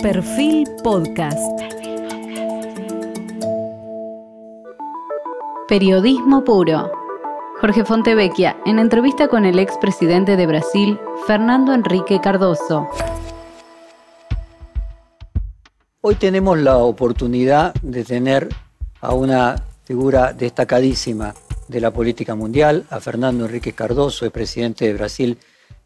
Perfil Podcast. Periodismo puro. Jorge Fontevecchia, en entrevista con el expresidente de Brasil, Fernando Enrique Cardoso. Hoy tenemos la oportunidad de tener a una figura destacadísima de la política mundial, a Fernando Enrique Cardoso, el presidente de Brasil,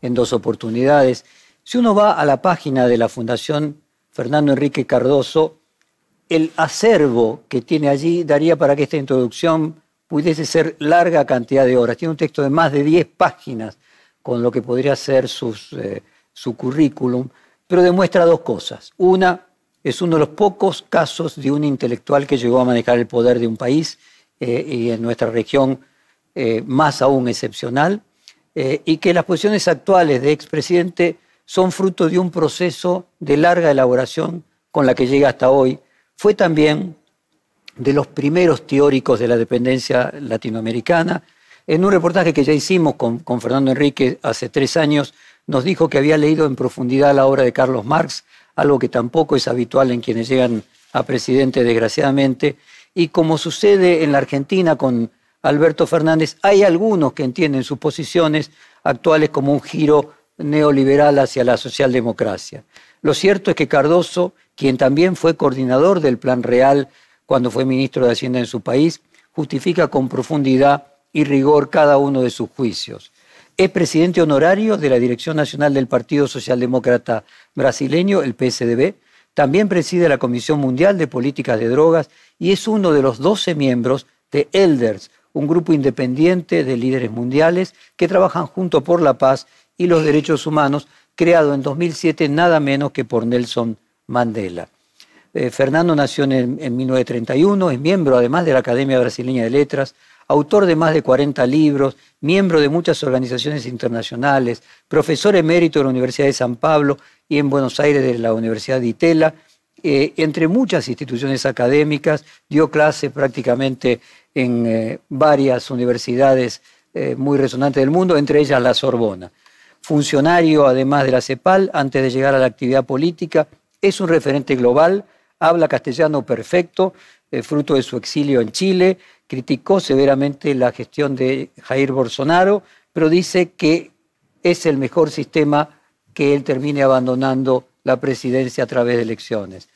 en dos oportunidades. Si uno va a la página de la Fundación Fernando Enrique Cardoso, el acervo que tiene allí daría para que esta introducción pudiese ser larga cantidad de horas. Tiene un texto de más de 10 páginas con lo que podría ser eh, su currículum, pero demuestra dos cosas. Una, es uno de los pocos casos de un intelectual que llegó a manejar el poder de un país eh, y en nuestra región eh, más aún excepcional, y que las posiciones actuales de expresidente son fruto de un proceso de larga elaboración con la que llega hasta hoy. Fue también de los primeros teóricos de la dependencia latinoamericana. En un reportaje que ya hicimos con, Fernando Enrique hace tres años, nos dijo que había leído en profundidad la obra de Carlos Marx, algo que tampoco es habitual en quienes llegan a presidente, desgraciadamente. Y como sucede en la Argentina con Alberto Fernández, hay algunos que entienden sus posiciones actuales como un giro neoliberal hacia la socialdemocracia. Lo cierto es que Cardoso, quien también fue coordinador del Plan Real cuando fue ministro de Hacienda en su país, justifica con profundidad y rigor cada uno de sus juicios. Es presidente honorario de la Dirección Nacional del Partido Socialdemócrata Brasileño, el PSDB. También preside la Comisión Mundial de Políticas de Drogas y es uno de los 12 miembros de Elders, un grupo independiente de líderes mundiales que trabajan junto por la paz y los Derechos Humanos, creado en 2007 nada menos que por Nelson Mandela. Eh, Fernando nació en, en 1931, es miembro además de la Academia Brasileña de Letras, autor de más de 40 libros, miembro de muchas organizaciones internacionales, profesor emérito de la Universidad de San Pablo y en Buenos Aires de la Universidad de Itela. Eh, entre muchas instituciones académicas, dio clase prácticamente en eh, varias universidades muy resonantes del mundo, entre ellas la Sorbona funcionario además de la CEPAL antes de llegar a la actividad política, es un referente global, habla castellano perfecto, eh, fruto de su exilio en Chile, criticó severamente la gestión de Jair Bolsonaro, pero dice que es el mejor sistema que él termine abandonando la presidencia a través de elecciones.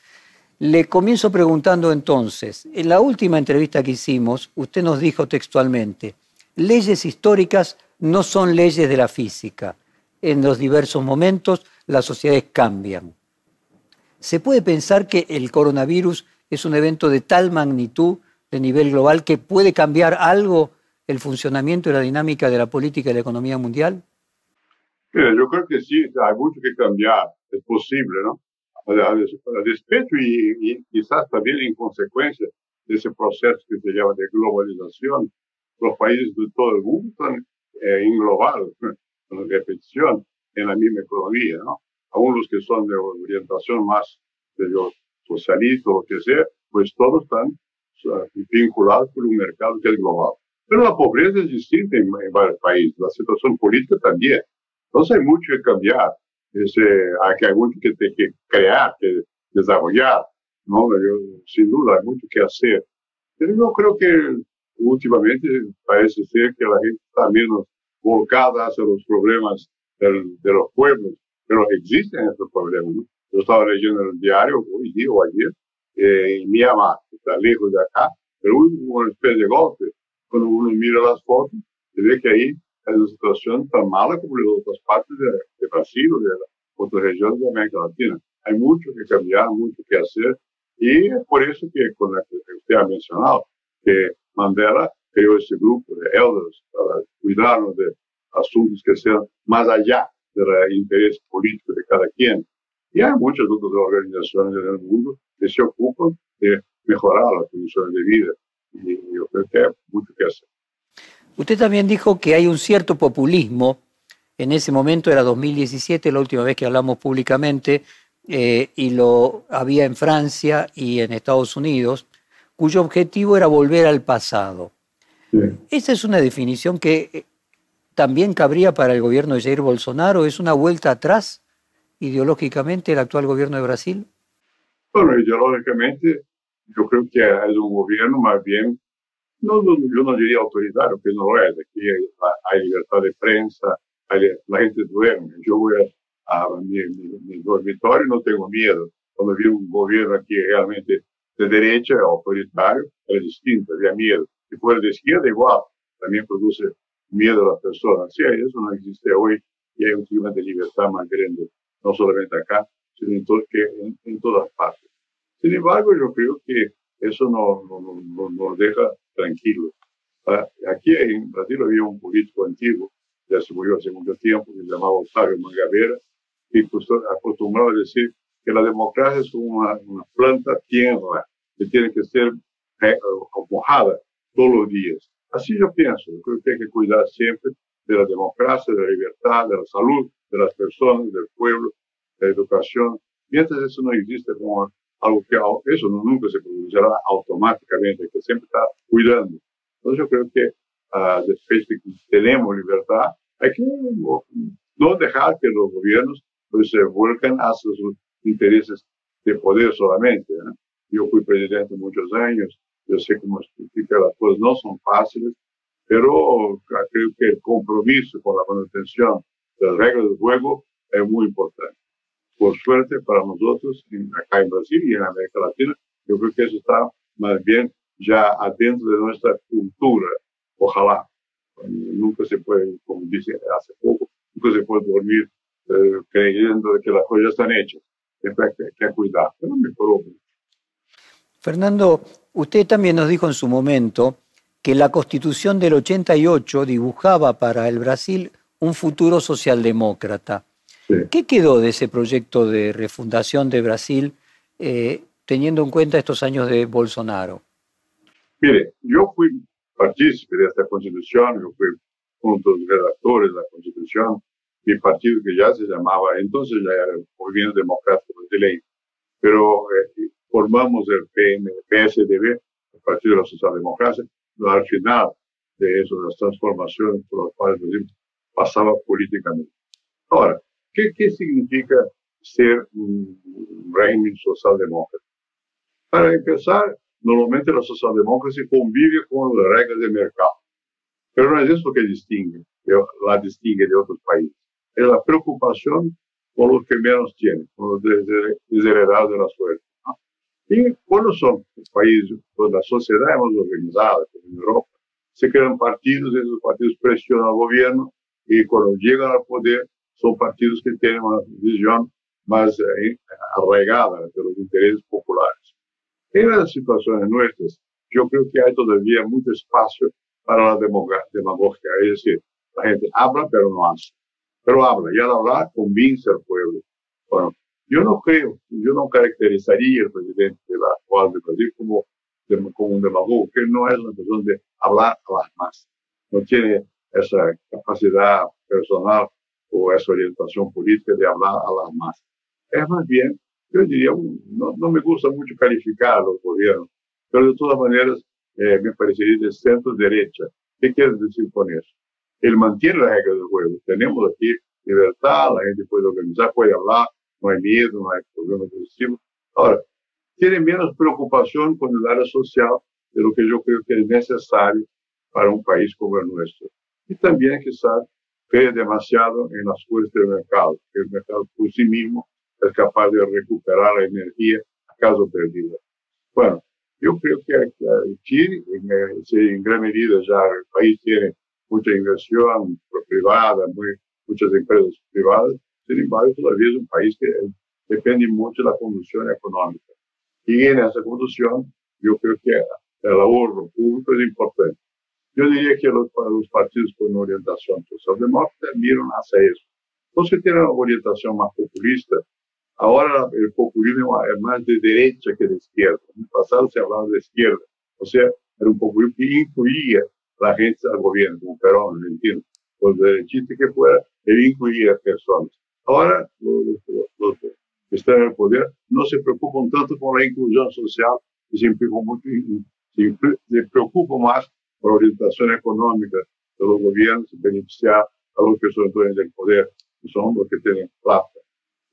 Le comienzo preguntando entonces, en la última entrevista que hicimos, usted nos dijo textualmente, leyes históricas no son leyes de la física en los diversos momentos las sociedades cambian. ¿Se puede pensar que el coronavirus es un evento de tal magnitud de nivel global que puede cambiar algo el funcionamiento y la dinámica de la política y la economía mundial? yo creo que sí, hay mucho que cambiar, es posible, ¿no? A despecho y, quizás también en consecuencia de ese proceso que se llama de globalización, los países de todo el mundo están eh, englobados con repetición en la misma economía, ¿no? Aún los que son de orientación más de los socialistas o lo que sea, pues todos están vinculados con un mercado que es global. Pero la pobreza es distinta en, varios países, la situación política también. Entonces hay mucho que cambiar, Ese, hay, mucho que, que crear, que desarrollar, ¿no? sin duda hay mucho que hacer. Pero yo creo que últimamente parece ser que la gente está menos volcada hacia los problemas de los pueblos, pero existen estos problemas. Yo estaba leyendo en el diario hoy día o ayer, eh, en Myanmar, está lejos de acá, pero hubo una especie de golpe. Cuando uno mira las fotos, se ve que ahí hay una situación tan mala como en otras partes de, Brasil o de otras regiones de América Latina. Hay mucho que cambiar, mucho que hacer, y es por eso que, con la que usted ha mencionado, que Mandela creó ese grupo de elders para cuidarnos de asuntos que sean más allá del interés político de cada quien. Y hay muchas otras organizaciones en el mundo que se ocupan de mejorar las condiciones de vida. Y yo creo que hay mucho que hacer. Usted también dijo que hay un cierto populismo. En ese momento era 2017, la última vez que hablamos públicamente, eh, y lo había en Francia y en Estados Unidos, cuyo objetivo era volver al pasado. Esa es una definición que eh, también cabría para el gobierno de Jair Bolsonaro. ¿Es una vuelta atrás ideológicamente el actual gobierno de Brasil? Bueno, ideológicamente, yo creo que es un gobierno más bien, no, yo no diría autoritario, que no lo es. Aquí hay, libertad de prensa, la gente duerme. Yo voy a, mi, mi, dormitorio y no tengo miedo. Cuando vi un gobierno aquí realmente de derecha, autoritario, es distinto, había miedo. Si fuera de izquierda, igual, también produce miedo a las personas. Sí, eso no existe hoy y hay un clima de libertad más grande, no solamente acá, sino en, que en, todas partes. Sin embargo, yo creo que eso no, no, nos deja tranquilos. Ah, aquí en Brasil había un político antiguo, ya se murió hace mucho tiempo, que se llamaba Octavio Mangavera, y acostumbraba a decir que la democracia es una, una planta tierra que tiene que ser eh, mojada días. Así yo pienso, yo creo que hay que cuidar siempre de la democracia, de la libertad, de la salud de las personas, del pueblo, de la educación. Mientras eso no existe como algo que eso nunca se producirá automáticamente, que siempre está cuidando. Entonces yo creo que uh, después de que tenemos libertad, hay que no dejar que los gobiernos pues, se vuelcan hacia sus intereses de poder solamente. Yo fui presidente muchos años, yo sé cómo explicar las cosas, no son fáciles, pero creo que el compromiso con la manutención de las reglas del juego es muy importante. Por suerte para nosotros, acá en Brasil y en América Latina, yo creo que eso está más bien ya adentro de nuestra cultura. Ojalá. Nunca se puede, como dice hace poco, nunca se puede dormir eh, creyendo que las cosas están hechas. Siempre hay que, cuidar, pero mejoró Fernando, usted también nos dijo en su momento que la constitución del 88 dibujaba para el Brasil un futuro socialdemócrata. ¿Qué quedó de ese proyecto de refundación de Brasil eh, teniendo en cuenta estos años de Bolsonaro? Mire, yo fui partícipe de esta constitución, yo fui uno de los redactores de la constitución, mi partido que ya se llamaba, entonces ya era el Movimiento Democrático Brasileño, pero eh, formamos el PSDB, el Partido de la Socialdemocracia, al final de eso, de las transformaciones por las cuales pasaba políticamente. Ahora, ¿qué, qué significa ser un régimen socialdemócrata? Para empezar, normalmente la socialdemocracia convive con las reglas del mercado, pero no es eso que distingue, la distingue de otros países. Es la preocupación por los que menos tienen, con los desheredados de la suerte. Y cuando son países donde la sociedad es más organizada, como en Europa, se crean partidos y esos partidos presionan al gobierno y cuando llegan al poder son partidos que tienen una visión más eh, arraigada de los intereses populares. En las situaciones nuestras, yo creo que hay todavía mucho espacio para la demagogia, es decir, la gente habla pero no hace. Pero habla y al hablar convence al pueblo. Bueno, yo no creo, yo no caracterizaría al presidente de la Brasil como, como un demagogo, que no es una persona de hablar a las masas. No tiene esa personal o esa orientación política de hablar a las masas. Es más bien, yo diría, no me gusta mucho calificar los gobiernos, pero de todas maneras eh, me parecería de centro-derecha. ¿Qué quiere decir con eso? Él mantiene las reglas del juego. Tenemos aquí libertad, la gente puede organizar, puede hablar, no hay miedo, no hay problemas de Ahora, tiene menos preocupación con el área social de lo que yo creo que es necesario para un país como el nuestro. Y también quizás cree demasiado en las fuerzas del mercado, que el mercado por sí mismo es capaz de recuperar la energía a caso perdida. Bueno, yo creo que Chile, en, gran medida ya el país tiene mucha inversión privada, muy, muchas empresas privadas, sin embargo, todavía es un país que depende mucho de la conducción económica. Y en esa conducción, yo creo que el ahorro público es importante. Yo diría que los, los partidos con orientación socialdemócrata miran hacia eso. Los que tienen una orientación más populista, ahora el populismo es más de derecha que de izquierda. En el pasado se hablaba de izquierda. O sea, era un populismo que incluía la gente al gobierno, como Perón, ¿me entiendes? Los derechistas que fuera, él incluía personas. Ahora, los, que están poder no se preocupan tanto con la inclusión social y se, se preocupan más por la orientación económica y beneficiar a los que son dueños poder, que son los que tienen plata.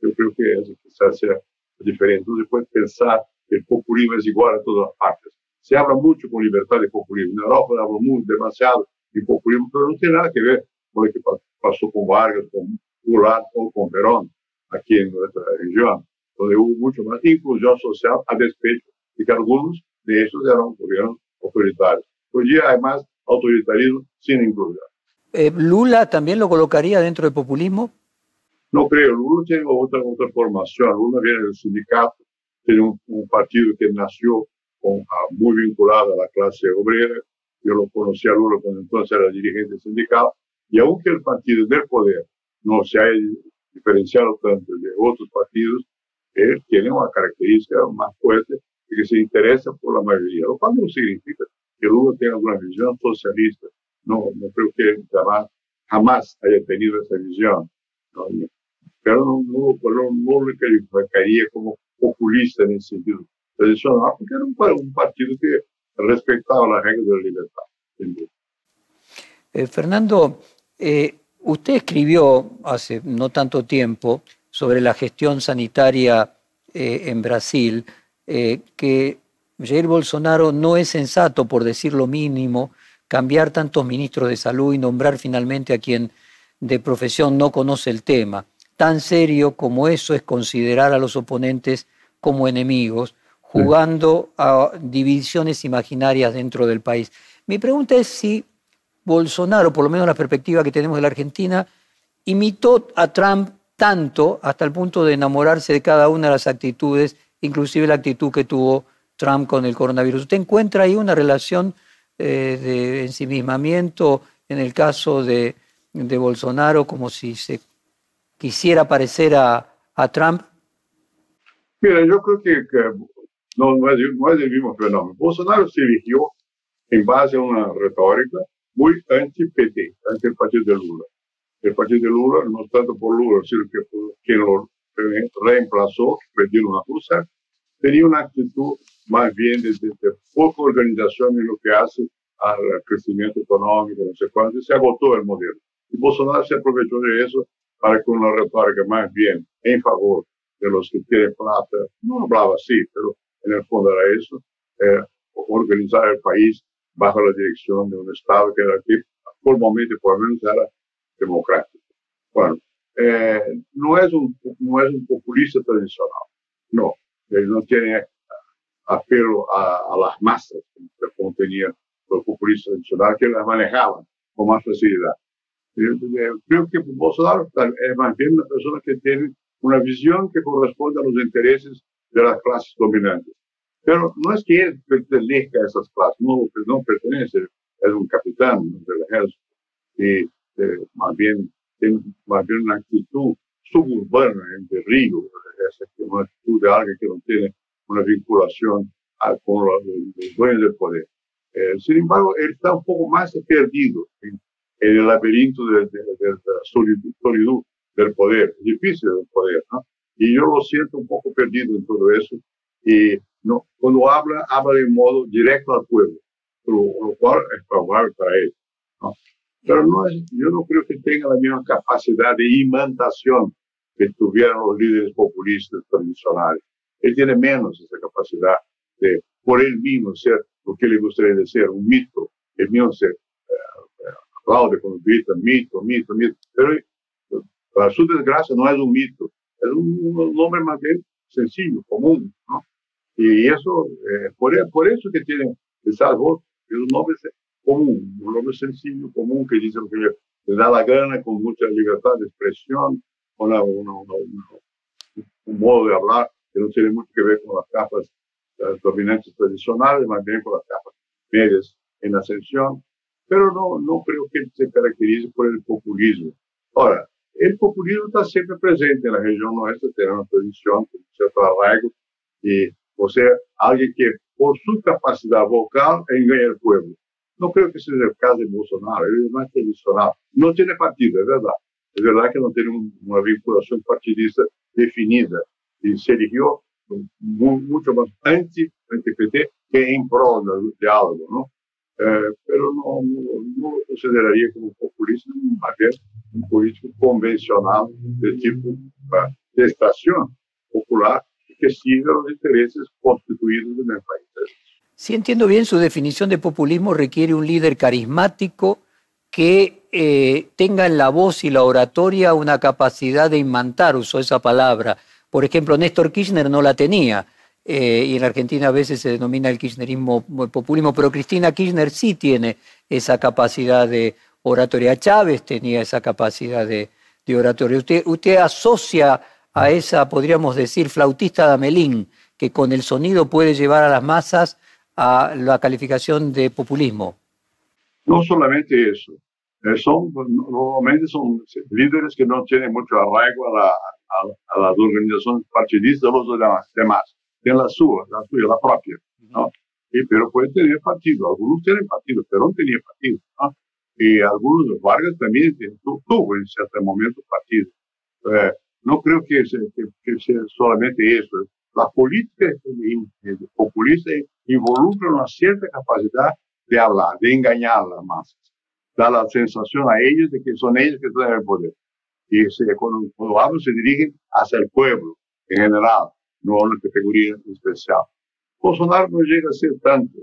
Yo creo que eso quizás sea diferente. Entonces puede pensar que el populismo es igual a todas partes. Se habla mucho con libertad de populismo. En Europa se habla mucho, demasiado de populismo, pero no tiene nada que ver con lo que pasó con Vargas, con Goulart o con Perón aquí en nuestra región, donde hubo mucho más inclusión social a despecho de que algunos de esos eran gobiernos autoritarios. Hoy día hay más autoritarismo sin inclusión. Eh, ¿Lula también lo colocaría dentro del populismo? No creo, Lula tiene otra, otra formación. Lula viene del sindicato, tiene un, partido que nació con, ah, muy vinculado a la clase obrera. Yo lo conocí a Lula cuando entonces era dirigente sindical. Y aunque el partido del poder no se haya diferenciado tanto de otros partidos, él tiene una característica más fuerte de que se interesa por la mayoría, lo cual no significa que Lula tenga una visión socialista. No, no creo que jamás, jamás haya tenido esa visión. pero no, no, no, no le calificaría como populista en ese sentido tradicional, porque era un, un partido que respetaba las reglas de la libertad. Eh, Fernando, eh, usted escribió hace no tanto tiempo sobre la gestión sanitaria eh, en Brasil, que Jair Bolsonaro no es sensato, por decir lo mínimo, cambiar tantos ministros de salud y nombrar finalmente a quien de profesión no conoce el tema. Tan serio como eso es considerar a los oponentes como enemigos, jugando a divisiones imaginarias dentro del país. Mi pregunta es si Bolsonaro, por lo menos la perspectiva que tenemos de la Argentina, imitó a Trump tanto hasta el punto de enamorarse de cada una de las actitudes, inclusive la actitud que tuvo Trump con el coronavirus. ¿Usted encuentra ahí una relación eh, de ensimismamiento en el caso de, Bolsonaro, como si se quisiera parecer a, a Trump? Mira, yo creo que, no, es, no, es, el mismo fenómeno. Bolsonaro se eligió en base a una retórica muy anti-PT, anti el partido de Lula. El partido de Lula, no tanto por Lula, sino que por quien lo reemplazó, una cruzar, tenía una actitud más bien de, de, de, poca organización en lo que hace al crecimiento económico, no sé cuánto, se agotó el modelo. Y Bolsonaro se aprovechó de eso para con una retórica más bien en favor de los que tienen plata, no hablaba así, pero en el fondo era eso, eh, organizar el país bajo la dirección de un Estado que aquí, formalmente por lo menos era democrático. Bueno, eh, no, es un, no es un populista tradicional, no, él no tiene apelo a, a las masas, como tenía los populistas tradicionales que las manejaban con más facilidad. Creo que Bolsonaro es más bien una persona que tiene una visión que corresponde a los intereses de las clases dominantes. Pero no es que él pertenezca a esas clases, no, no pertenece, es un capitán del ejército y eh, más, bien, tiene más bien una actitud suburbana en Río, es una actitud de alguien que no tiene una vinculación a, con los, los, dueños del poder. Eh, sin embargo, él está un poco más perdido en, en el laberinto de, de, de, de la solitud del poder, difícil del poder, ¿no? Y yo lo siento un poco perdido en todo eso. Y no, cuando habla, habla de modo directo al pueblo, lo, lo cual es favorable para él. ¿no? Pero no es, yo no creo que tenga la misma capacidad de imantación que tuvieron los líderes populistas tradicionales. Él tiene menos esa capacidad de, por él mismo, ser lo que le gustaría de ser, un mito. El mismo se eh, aplaude cuando grita mito, mito, mito. Pero para su desgracia no es un mito, es un, un nombre más bien sencillo, común, ¿no? Y eso, eh, por, por, eso que tiene esas voces, es un nombre común, un nombre sencillo, común, que dice lo que le, da la gana, con mucha libertad de expresión, con una, una, una, un modo de hablar que no tiene mucho que ver con las capas las dominantes tradicionales, más bien con las capas medias en ascensión, pero no, no creo que se caracterice por el populismo. Ahora, el populismo está siempre presente en la región nuestra, tiene una tradición, con cierto arraigo, y, o sea, alguien que por su capacidad vocal engaña al pueblo. No creo que sea el caso de Bolsonaro, él es más tradicional. No tiene partido, es verdad. Es verdad que no tiene una vinculación partidista definida y se eligió mucho más anti-PT que en pro del diálogo, ¿no? Eh, pero no, no, no, lo como populista, más un político convencional de tipo de estación popular, que siga los intereses constituidos en el país. Si entiendo bien, su definición de populismo requiere un líder carismático que eh, tenga en la voz y la oratoria una capacidad de imantar, usó esa palabra. Por ejemplo, Néstor Kirchner no la tenía. Eh, y en Argentina a veces se denomina el kirchnerismo populismo, pero Cristina Kirchner sí tiene esa capacidad de oratoria. Chávez tenía esa capacidad de, oratoria. Usted, usted asocia a esa, podríamos decir, flautista de Amelín, que con el sonido puede llevar a las masas a la calificación de populismo. No solamente eso, eh, son, normalmente son líderes que no tienen mucho arraigo a, las organizaciones partidistas los demás, tienen la suya, la suya, la propia, ¿no? Y, pero pueden tener partido, algunos tienen partido, pero no tenía partido, ¿no? Y algunos, Vargas también tuvo en cierto momento partido. Eh, no creo que sea, que sea solamente eso. La política populista involucra una cierta capacidad de hablar, de engañar a las masas. Da la sensación a ellos de que son ellos que tienen el poder. Y se, cuando, hablan se dirigen hacia el pueblo en general, no a una categoría especial. Bolsonaro no llega a ser tanto.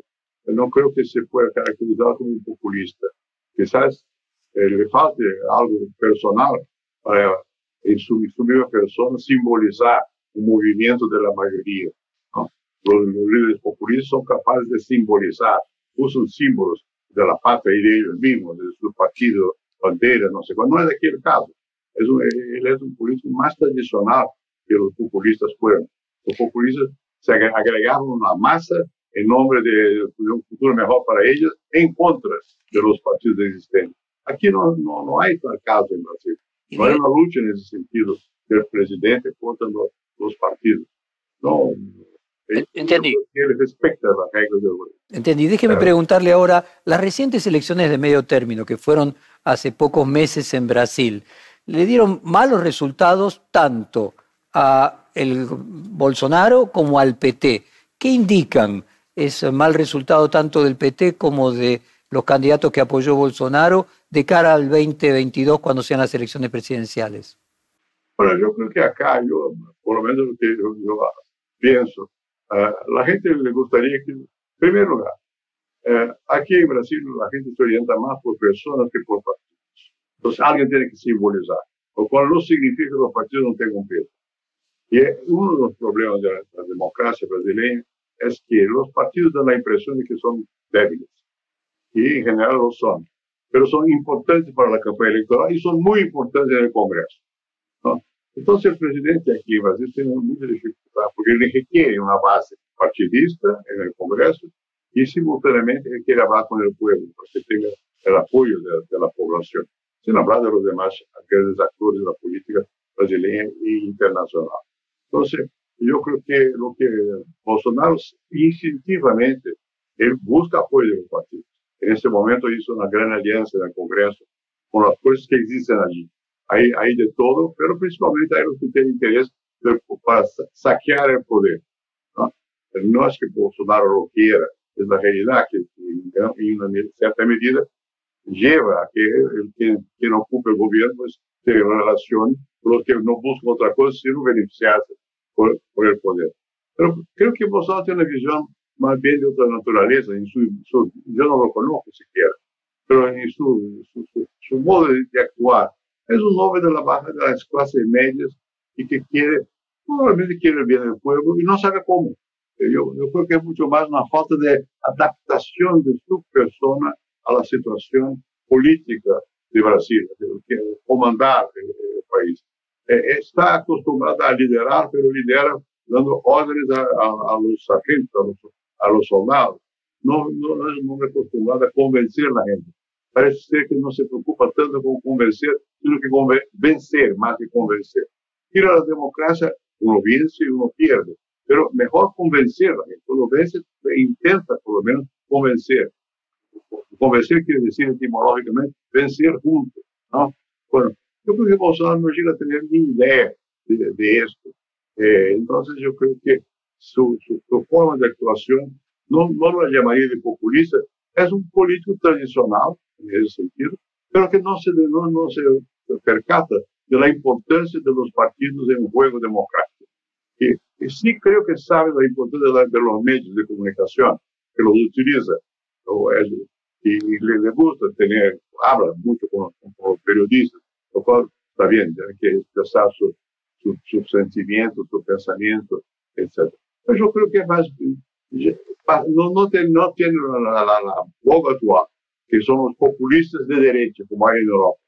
No creo que se pueda caracterizar como un populista. Quizás eh, le falte algo personal para en su, misma persona simbolizar un movimiento de la mayoría. Los, líderes populistas son capaces de simbolizar, usan símbolos de la patria y de ellos mismos, de su partido, bandera, no sé cuál. No es aquel caso. Él es un político más tradicional que los populistas fueron. Los populistas se agregaron una masa en nombre de, un futuro mejor para ellos en contra de los partidos existentes. Aquí no, no, no hay tal caso en Brasil. No hay una lucha en ese sentido del presidente contra los, los partidos. No, Entendí. respecta las reglas del Entendí. Déjeme preguntarle ahora, las recientes elecciones de medio término que fueron hace pocos meses en Brasil, le dieron malos resultados tanto a el Bolsonaro como al PT. ¿Qué indican ese mal resultado tanto del PT como de los candidatos que apoyó Bolsonaro de cara al 2022 cuando sean las elecciones presidenciales? Bueno, yo creo que acá, yo, por lo menos lo que yo, pienso, a la gente le gustaría que, en primer lugar, eh, aquí en Brasil la gente se orienta más por personas que por partidos. Entonces alguien tiene que simbolizar, lo cual no significa que los partidos no tengan peso. Y uno de los problemas de la democracia brasileña es que los partidos dan la impresión de que son débiles. Y en general lo son. Pero son importantes para la campaña electoral y son muy importantes en el Congreso. ¿no? Entonces el presidente aquí en Brasil tiene mucha dificultad porque él requiere una base partidista en el Congreso y simultáneamente él quiere hablar con el pueblo para que tenga el apoyo de, la población, sin hablar de los demás aquellos actores de la política brasileña e internacional. Entonces, yo creo que lo que Bolsonaro instintivamente, él busca apoyo de los partidos. En este momento hizo una gran alianza en el Congreso con las fuerzas que existen allí. Hay, hay de todo, pero principalmente hay los que tienen interés para saquear el poder. no es que Bolsonaro lo quiera, es la realidad que en una cierta medida lleva a que el que, quien ocupe el gobierno tenga relación con los que no buscan otra cosa sino beneficiarse por, el poder. Pero creo que Bolsonaro tiene una visión más bien de otra naturaleza. En su, yo no lo conozco siquiera, pero en su, su, modo de, actuar es un hombre de la baja de las clases medias y que quiere, probablemente quiere el bien del pueblo y no sabe cómo. Yo, yo creo que es mucho más una falta de adaptación de su persona a la situación política de Brasil, de, comandar el, el país. Eh, está acostumbrada a liderar, pero lidera dando órdenes a, los sargentos, a los, soldados. No, no, no es muy acostumbrada a convencer a gente. Parece ser que no se preocupa tanto con convencer, sino que vencer más que convencer. Ir a la democracia, uno vence y uno pierde. Pero mejor convencer a gente. Uno vence, intenta por lo menos convencer. Convencer quiere decir etimológicamente vencer juntos. ¿no? Bueno, yo creo que Bolsonaro no llega a tener ni idea de, esto. Eh, entonces yo creo que su, su, forma de actuación no, no la llamaría de populista, es un político tradicional en ese sentido, pero que no se, no, no se percata de la importancia de los partidos en un juego democrático. que, sí creo que sabe la importancia de, los medios de comunicación, que los utiliza, y, le, gusta tener, habla mucho con, los periodistas, lo cual está bien, tiene que expresar sus su, su sentimientos, su pensamiento, etc. Pero yo creo que es más, no, no, no tiene la, la, la boca actual, que son los populistas de derecha, como hay en Europa,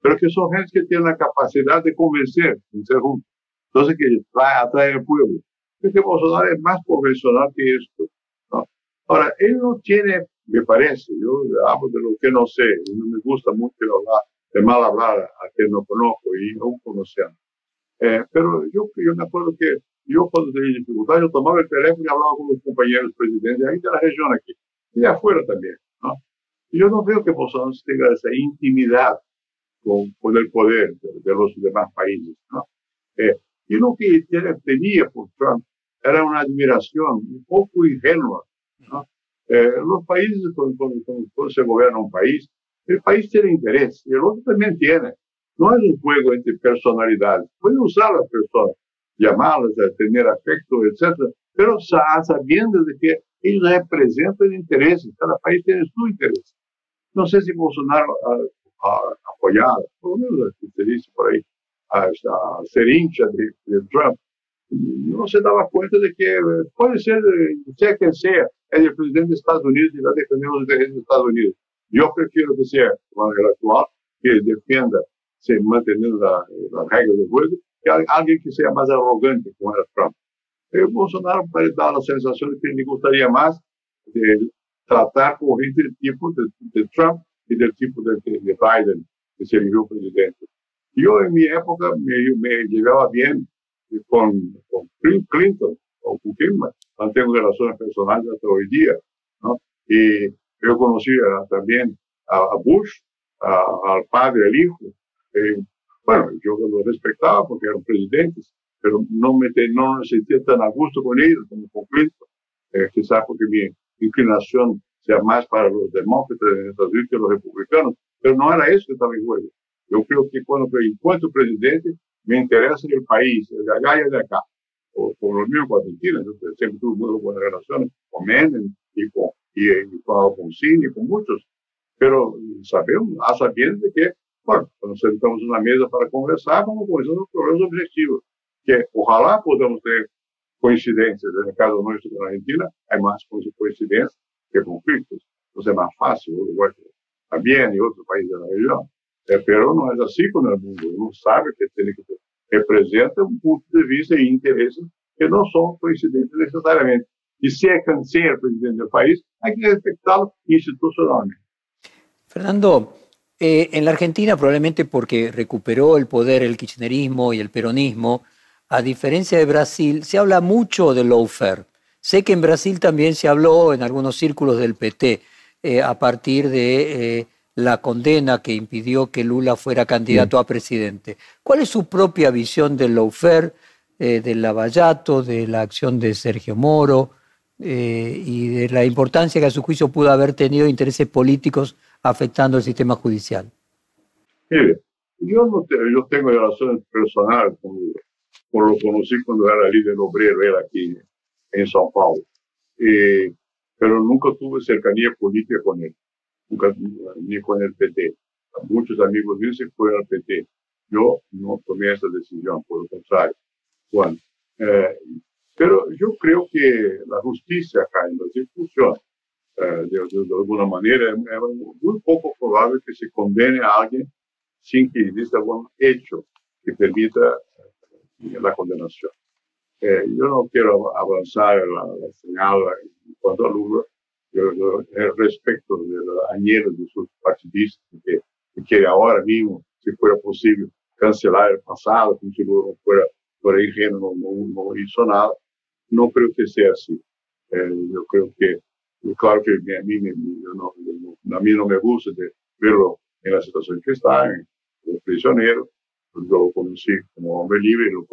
pero que son gente que tienen la capacidad de convencer, entonces que trae, atrae al pueblo. Porque Bolsonaro es más convencional que esto. ¿no? Ahora, él no tiene, me parece, yo hablo de lo que no sé, no me gusta mucho hablar, de mal hablar a quien no conozco y aún conocemos. Eh, pero yo, yo me acuerdo que yo cuando tenía dificultad, yo tomaba el teléfono y hablaba con los compañeros presidentes ahí de la región aquí, y de afuera también. ¿no? Y yo no veo que Bolsonaro tenga esa intimidad con, con el poder de, los demás países. ¿no? Eh, y lo que tenía por Trump era una admiración un poco ingenua. ¿no? Eh, los países, cuando, cuando, se gobierna un país, el país tiene interés y el otro también tiene. No es un juego entre personalidades. Puede usar a las personas, llamarlas a tener afecto, etc. Pero sabiendo de que ellos representan intereses, cada país tiene su interés. No sé si Bolsonaro ha, apoyado, por lo menos se dice por ahí, a, a ser hincha de, Trump, no se daba cuenta de que puede ser, sea quien sea, es el presidente de Estados Unidos y va a defender los intereses de Estados Unidos. Yo prefiero que sea el actual, que defienda se manteniendo las la reglas del que alguien que sea más arrogante como era Trump. El Bolsonaro puede dar la sensación de que le gustaría más de tratar con gente del tipo de, Trump y del tipo de, Biden, que se eligió presidente. Yo en mi época me, me llevaba bien con, con Clinton o con Clinton, mantengo relaciones personales hasta hoy día, ¿no? Y yo conocí también a, Bush, al padre, al hijo, eh, bueno, yo lo respetaba porque eran presidentes, pero no me, no me sentía tan a gusto con ellos como con Clinton. Eh, quizás porque mi inclinación sea más para los demócratas en Estados Unidos que los republicanos, pero no era eso que estaba en juego. Yo creo que cuando encuentro presidente, me interesa el país, el de allá y de acá. O por lo mismo con Argentina, yo siempre tuve muy buenas relaciones con Menem y con, y, y con Alfonsín y con muchos. Pero sabemos, a sabiendas de que bueno, cuando sentamos una mesa para conversar, vamos conversar los problemas objetivos, que ojalá podamos tener coincidencias. En el caso nuestro con Argentina, hay más coincidencias que conflictos. Entonces es más fácil, Uruguay también y otros países de la región. Eh, pero no es así con el mundo. Uno sabe que tiene que representa un punto de vista e intereses que no son coincidentes necesariamente. Y si es quien sea el presidente del país, hay que respetarlo institucionalmente. Fernando, eh, en la Argentina, probablemente porque recuperó el poder el kirchnerismo y el peronismo, a diferencia de Brasil, se habla mucho del lawfare. Sé que en Brasil también se habló en algunos círculos del PT eh, a partir de eh, la condena que impidió que Lula fuera candidato a presidente. ¿Cuál es su propia visión del lawfare, del lavallato, de la acción de Sergio Moro y de la importancia que a su juicio pudo haber tenido intereses políticos afectando el sistema judicial? Mire, yo, no yo tengo relaciones personales con por lo conocí cuando era líder obrero, era aquí en São Paulo, eh, pero nunca tuve cercanía política con él, nunca, ni con el PT. Muchos amigos míos se fueron al PT. Yo no tomé esa decisión, por lo contrario. Bueno, eh, pero yo creo que la justicia acá en Brasil funciona. Eh, de, alguna manera, es muy poco probable que se condene a alguien sin que exista algún hecho que permita eh, la condenación. Eh, yo no quiero avanzar la, la señal en cuanto a Lula, yo, respecto de la añera de sus partidistas, que, que ahora mismo, si fuera posible, cancelar el pasado, como si Lula fuera por ingenuo, no, no, hizo nada, no creo que sea así. yo creo que claro que a mí, no, a mí no me gusta de verlo en la situación que está, en, prisionero. Yo lo conocí como hombre libre, lo,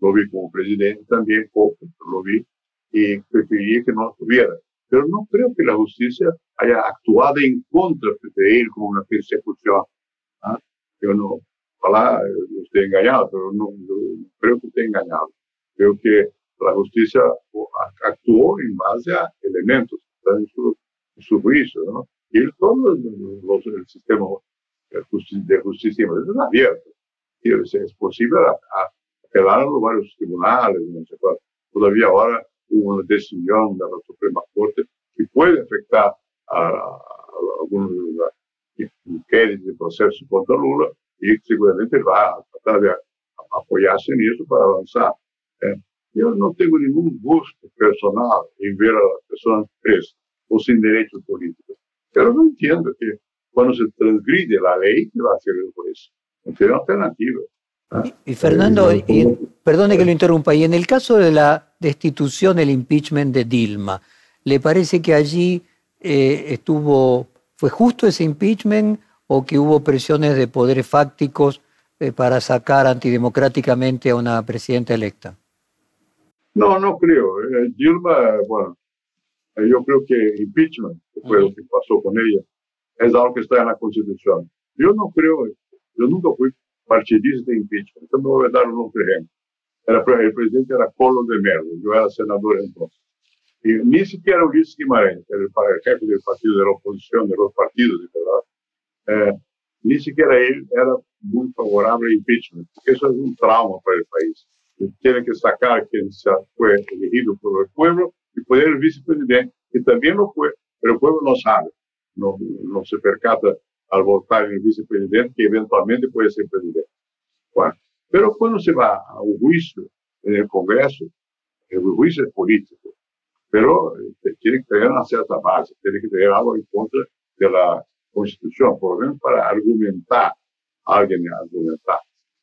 lo vi como presidente también, poco, lo vi, y prefería que no estuviera. Pero no creo que la justicia haya actuado en contra de él como una persecución. ¿ah? Yo no, ojalá esté engañado, pero no, creo que esté engañado. Creo que la justicia actuó en base a elementos que están en su, juicio, ¿no? Y todo el sistema de justicia, es abierto. Y es posible apelar a los varios tribunales, no sé cuál. Todavía ahora hubo una decisión de la Suprema Corte que puede afectar a, a algunos inquéritos de procesos contra Lula y seguramente va a tratar de apoyarse en eso para avanzar. ¿eh? Yo no tengo ningún gusto personal en ver a las personas presas o sin derechos políticos, pero no entiendo que cuando se transgride la ley, ¿qué va a hacer el juez? No tiene alternativa. Y, Fernando, perdone que lo interrumpa, y en el caso de la destitución, el impeachment de Dilma, ¿le parece que allí eh, estuvo, fue justo ese impeachment o que hubo presiones de poderes fácticos eh, para sacar antidemocráticamente a una presidenta electa? No, no creo. Eh, Dilma, bueno, yo creo que impeachment, que fue lo que pasó con ella, es algo que está en la Constitución. Yo no creo, yo nunca fui partidista de impeachment. Entonces me voy a dar un otro ejemplo. Era, presidente era Polo de Merlo, yo era senador entonces. Y ni siquiera Ulises Guimarães, el, el jefe del partido de la oposición, de los partidos, ¿verdad? Eh, ni siquiera era muy favorable al impeachment, porque eso es un trauma para el país. Tiene que sacar quien fue elegido por el pueblo y poner el vicepresidente, que también lo fue, pero el pueblo no sabe, no, no se percata al votar el vicepresidente, que eventualmente puede ser presidente. Bueno, pero cuando se va a un juicio en el Congreso, el juicio es político, pero eh, tiene que tener una cierta base, tiene que tener algo en contra de la Constitución, por lo menos para argumentar, alguien argumentar.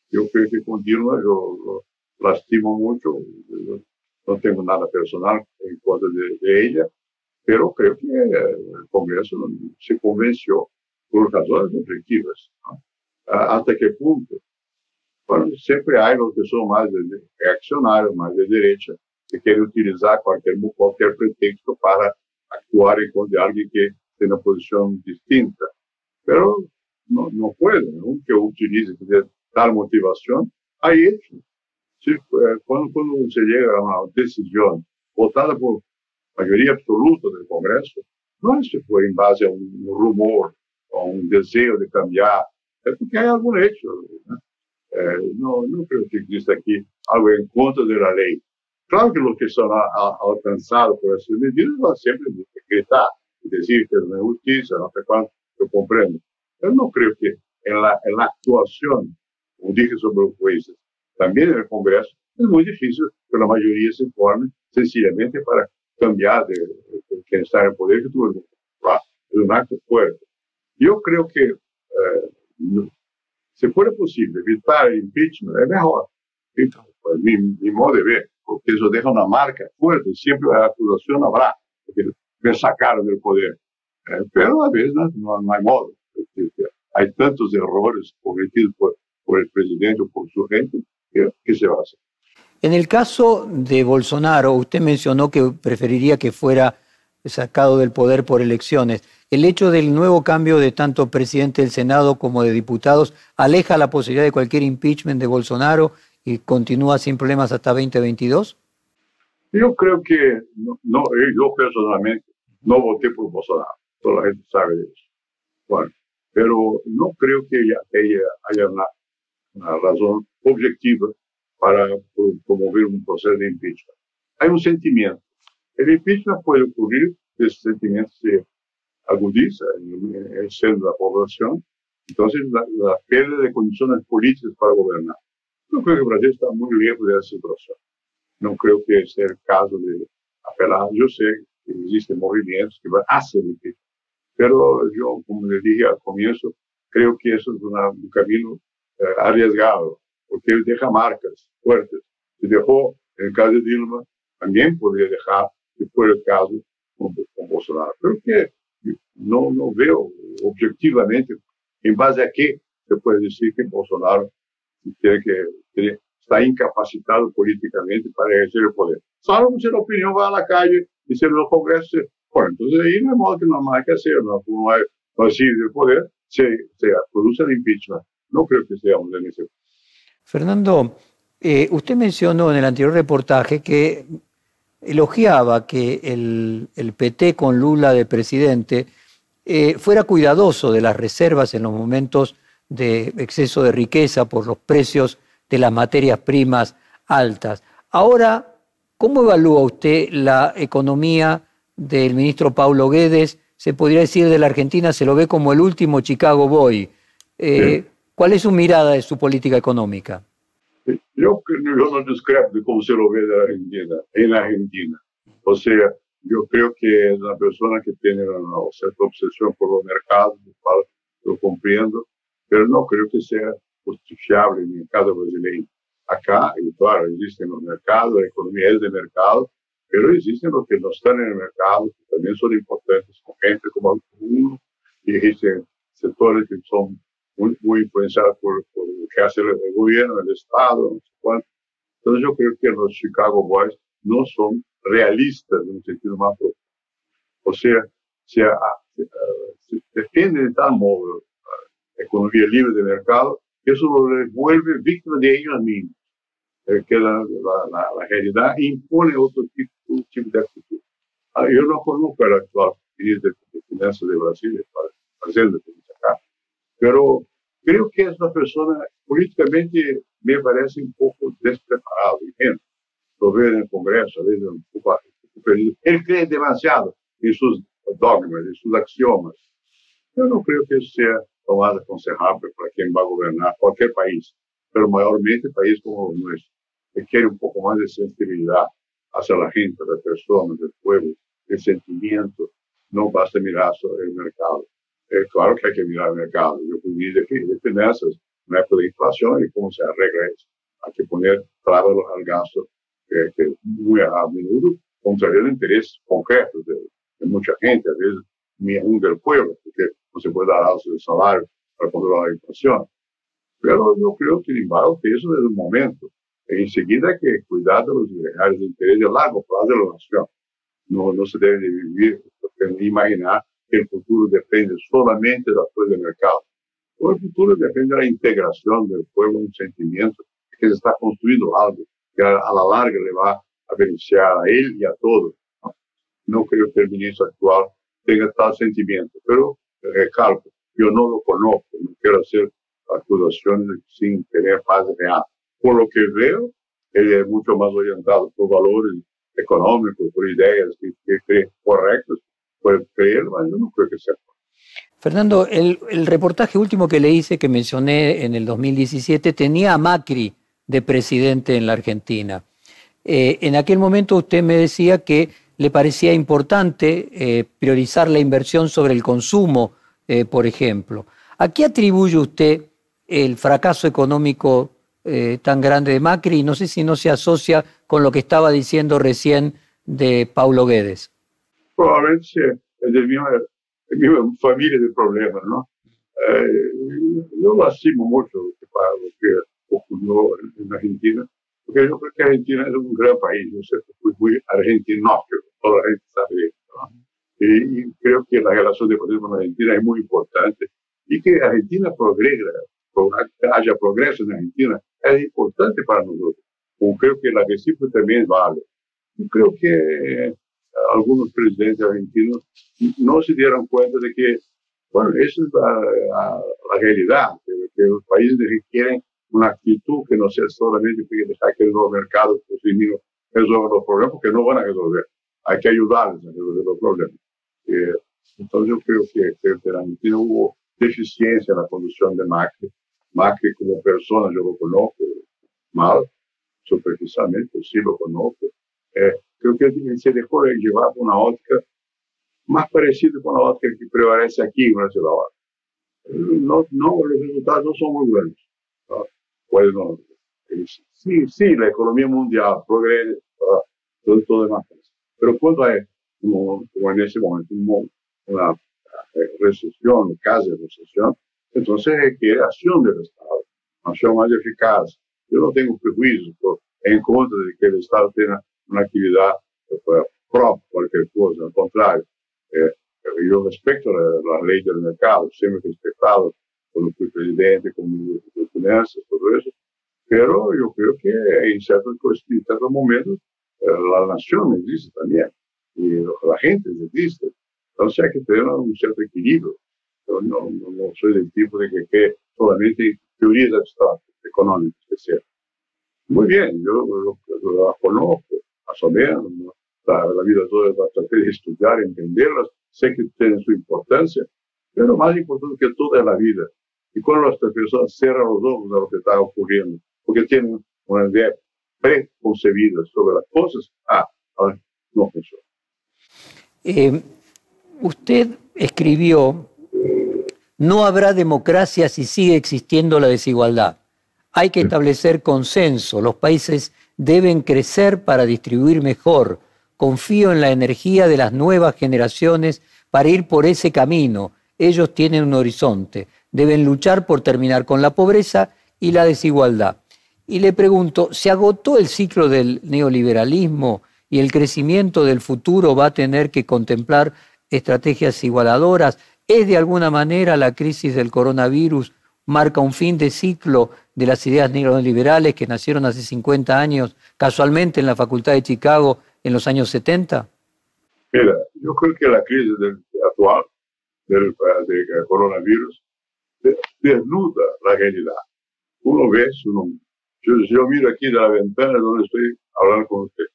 Yo creo que con Dilma yo lastimo mucho, no tengo nada personal en contra de, ella, pero creo que el Congreso se convenció por razones objetivas. ¿Hasta qué punto? Bueno, siempre hay los que son más reaccionarios, más de derecha, que quieren utilizar cualquier, cualquier pretexto para actuar en contra de alguien que tiene una posición distinta. Pero no, no pueden, aunque utilice tal motivación, hay hecho. Eh, cuando, cuando se llega a una decisión votada por mayoría absoluta del Congreso, no es que fue en base a un rumor o un deseo de cambiar, es porque hay algún hecho. Eh, no, no creo que exista aquí algo en contra de la ley. Claro que los que son alcanzados por esas medidas van siempre a gritar y decir que es una injusticia, no sé. Pero no creo que en la, en la como dije sobre los jueces, también en el Congreso, es muy difícil que la mayoría se forme sencillamente para cambiar de, de, quien está en el poder que tuvo. Es un acto fuerte. Yo creo que eh, si fuera posible evitar el impeachment, es mejor. Pues, mi, mi, modo de ver, porque eso deja una marca fuerte, siempre la acusación habrá, porque me sacaron del poder. Eh, pero a veces no, no, hay modo. Hay tantos errores cometidos por, por, el presidente o por su gente que, que se va a hacer. En el caso de Bolsonaro, usted mencionó que preferiría que fuera sacado del poder por elecciones. ¿El hecho del nuevo cambio de tanto presidente del Senado como de diputados aleja la posibilidad de cualquier impeachment de Bolsonaro y continúa sin problemas hasta 2022? Yo creo que, no, eh, yo personalmente no voté por Bolsonaro, toda la gente sabe de eso. Bueno, pero no creo que haya, una, una razón objetiva para promover un proceso de impeachment. Hay un sentimiento el impeachment puede ocurrir, ese sentimiento se agudiza en el seno de la población, entonces la, pérdida de condiciones políticas para gobernar. Yo creo que Brasil está muy lejos de esa situación. No creo que sea el caso de apelar. Yo sé que existen movimientos que hacen impeachment, pero yo, como le dije al comienzo, creo que eso es un camino eh, arriesgado, porque él deja marcas fuertes. Se dejó, en el caso de Dilma, también podría dejar que fue el caso con, con Bolsonaro. Pero que no, no veo objetivamente en base a qué se puede decir que Bolsonaro tiene que, tiene, está incapacitado políticamente para ejercer el poder. Salvo si la opinión va a la calle y se lo Congreso, bueno, entonces ahí no hay modo que no hay que hacer, no, no hay, no hay del poder, se, se produce el impeachment. No creo que seamos en ese. Fernando, Eh, usted mencionó en el anterior reportaje que elogiaba que el, PT con Lula de presidente eh, fuera cuidadoso de las reservas en los momentos de exceso de riqueza por los precios de las materias primas altas. Ahora, ¿cómo evalúa usted la economía del ministro Paulo Guedes? Se podría decir de la Argentina, se lo ve como el último Chicago Boy. Eh, ¿Cuál es su mirada de su política económica? Yo, no discrepo de cómo se lo ve de la Argentina, en la Argentina. O sea, yo creo que una persona que tiene una cierta obsesión por los mercados, lo comprendo, pero no creo que sea justificable en el mercado brasileño. Acá, claro, existen los mercados, la economía es de mercado, pero existen los que no están en el mercado, que también son importantes, con gente como uno, y existen sectores que son muy, muy influenciados por, por, lo que hace el, gobierno, el Estado, no sé cuánto. Entonces yo creo que los Chicago Boys no son realistas en un sentido más profundo. O sea, se, se, se defiende de tal modo la economía libre de mercado que eso lo vuelve víctima de ellos mismos. Eh, que la, la, la, la, realidad impone otro tipo, tipo de actitud. Ah, yo no conozco al actual ministro de Finanzas de Brasil, para de acá, pero creo que es una persona políticamente me parece un poco despreparado, ejemplo. Lo veo en el Congreso, a veces un poco perdido. Él cree demasiado en sus dogmas, en sus axiomas. Yo no creo que eso sea tomada aconsejable para quien va a gobernar cualquier país, pero mayormente países como nuestro, que quiere un poco más de sensibilidad hacia la gente, la persona, del pueblo, el sentimiento. No basta mirar sobre el mercado. Eh, claro que hay que mirar el mercado. Yo fui de, de finanzas, una época de inflación y cómo se arregla eso. Hay que poner trabas al gasto, que, que muy a menudo contraria el interés concreto de, de mucha gente, a veces ni aún del pueblo, porque no se puede dar alza de salario para controlar la inflación. Pero yo creo, sin embargo, que eso es el momento. Enseguida hay que cuidar de los reales de interés de largo plazo de la nación. No, no se debe vivir, imaginar que el futuro depende solamente de la fuerza del mercado. O el futuro depende de la integración del pueblo, un sentimiento que se está construyendo algo que a, la larga le va a beneficiar a él y a todos. No creo que el ministro actual tenga tal sentimiento, pero recalco, eh, yo no lo conozco, no quiero hacer acusaciones sin tener base real. Por lo que veo, él es mucho más orientado por valores económicos, por ideas que, que cree correctas, Fernando, el, reportaje último que le hice, que mencioné en el 2017, tenía a Macri de presidente en la Argentina. Eh, en aquel momento usted me decía que le parecía importante eh, priorizar la inversión sobre el consumo, eh, por ejemplo. ¿A qué atribuye usted el fracaso económico tan grande de Macri? No sé si no se asocia con lo que estaba diciendo recién de Paulo Guedes. Probablemente es de mi, de mi familia de problemas, ¿no? yo lo estimo mucho lo que, lo que ocurrió en Argentina porque yo creo que Argentina es un gran país, yo sé, fui muy argentino, toda la gente sabe esto. Y, y, creo que la relación de poder con Argentina es muy importante y que Argentina progrese, haya progreso en Argentina, es importante para nosotros. Como creo que la recíproca también vale. Yo creo que eh, algunos presidentes argentinos no se dieron cuenta de que, bueno, esa es la, la, la realidad, que, que, los países requieren una actitud que no sea solamente dejar que los mercados por sí mismos resuelvan los problemas, porque no van a resolver. Hay que ayudarles a resolver los problemas. Eh, entonces yo creo que, que en Argentina hubo deficiencia en la conducción de Macri. Macri como persona yo lo conozco mal, superficialmente, sí lo conozco. Eh, creo que se dejó llevar por una óptica más parecida con la óptica que prevalece aquí en Brasil ahora. No, no, resultados no son muy buenos. ¿no? bueno, sí, sí, la economía mundial progresa, todo, todo demás. Pero cuando hay, como, como en ese momento, una eh, recesión, casi recesión, entonces requiere acción del Estado, acción más eficaz. Yo no tengo prejuicios por, en contra de que el Estado tenga una actividad pues, propia, cualquier cosa, al contrario. Eh, yo respeto la, la ley del mercado, siempre respetado cuando fui presidente, como ministro de Finanzas, todo eso. Pero yo creo que en ciertos, en ciertos momentos eh, la nación existe también y la gente existe. Entonces hay que tener un cierto equilibrio. Yo no, no, soy del tipo de que, que solamente teorías abstractas, económicas, etc. Muy bien, yo lo, lo, conozco, menos, la, la, vida toda la traté de estudiar, entenderlas, sé que tienen su importancia, pero más importante que todo es la vida. Y cuando las personas cierran los ojos a lo que está ocurriendo, porque tienen una idea preconcebida sobre las cosas, ah, no funciona. Eh, usted escribió, no habrá democracia si sigue existiendo la desigualdad. Hay que establecer consenso. Los países deben crecer para distribuir mejor. Confío en la energía de las nuevas generaciones para ir por ese camino. Ellos tienen un horizonte. Deben luchar por terminar con la pobreza y la desigualdad. Y le pregunto, ¿se agotó el ciclo del neoliberalismo y el crecimiento del futuro va a tener que contemplar estrategias igualadoras? ¿Es de alguna manera la crisis del coronavirus marca un fin de ciclo de las ideas neoliberales que nacieron hace 50 años, casualmente en la Facultad de Chicago en los años 70? Mira, yo creo que la crisis del, actual del, coronavirus desnuda la realidad. Uno ve, uno yo, miro aquí de la ventana donde estoy hablando con usted.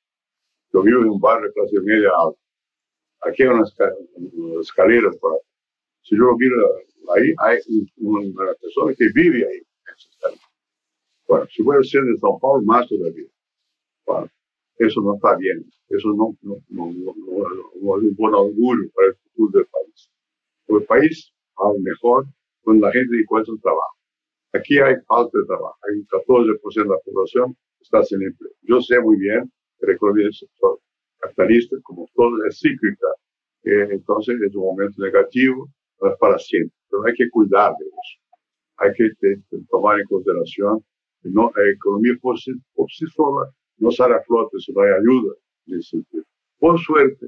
Yo vivo en un barrio de clase media alta. Aquí hay unas, escaleras por ahí. Si yo miro ahí, hay una persona que vive ahí. Bueno, si voy a ser de São Paulo, más todavía. Bueno, eso no está bien. Eso no, no, no, no, es un buen augurio para el futuro del país. El país va mejor cuando la gente encuentra trabajo. Aquí hay falta de trabajo. Hay un 14% de la población que está sin empleo. Yo sé muy bien que la economía del sector capitalista, como todo, es cíclica. Eh, entonces es un momento negativo, no es para siempre. Pero hay que cuidar de eso. Hay que tomar en consideración que no, la economía por sí, por sí sola no sale a flote si no hay ayuda. Por suerte,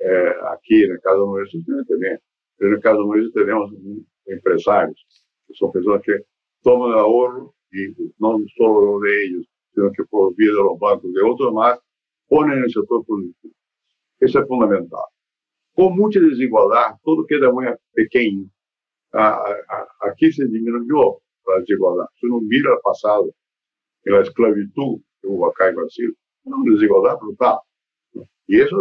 eh, aquí en el caso nuestro también, en el caso nuestro tenemos empresarios, que son personas que toman el ahorro y no solo de ellos, sino que por vía de los bancos de otros más, ponen en el sector productivo. Eso es fundamental. Con mucha desigualdad, todo queda muy pequeño. Aquí se disminuyó la desigualdad. Si uno mira el pasado, en la esclavitud que hubo acá en Brasil, una desigualdad brutal. Y eso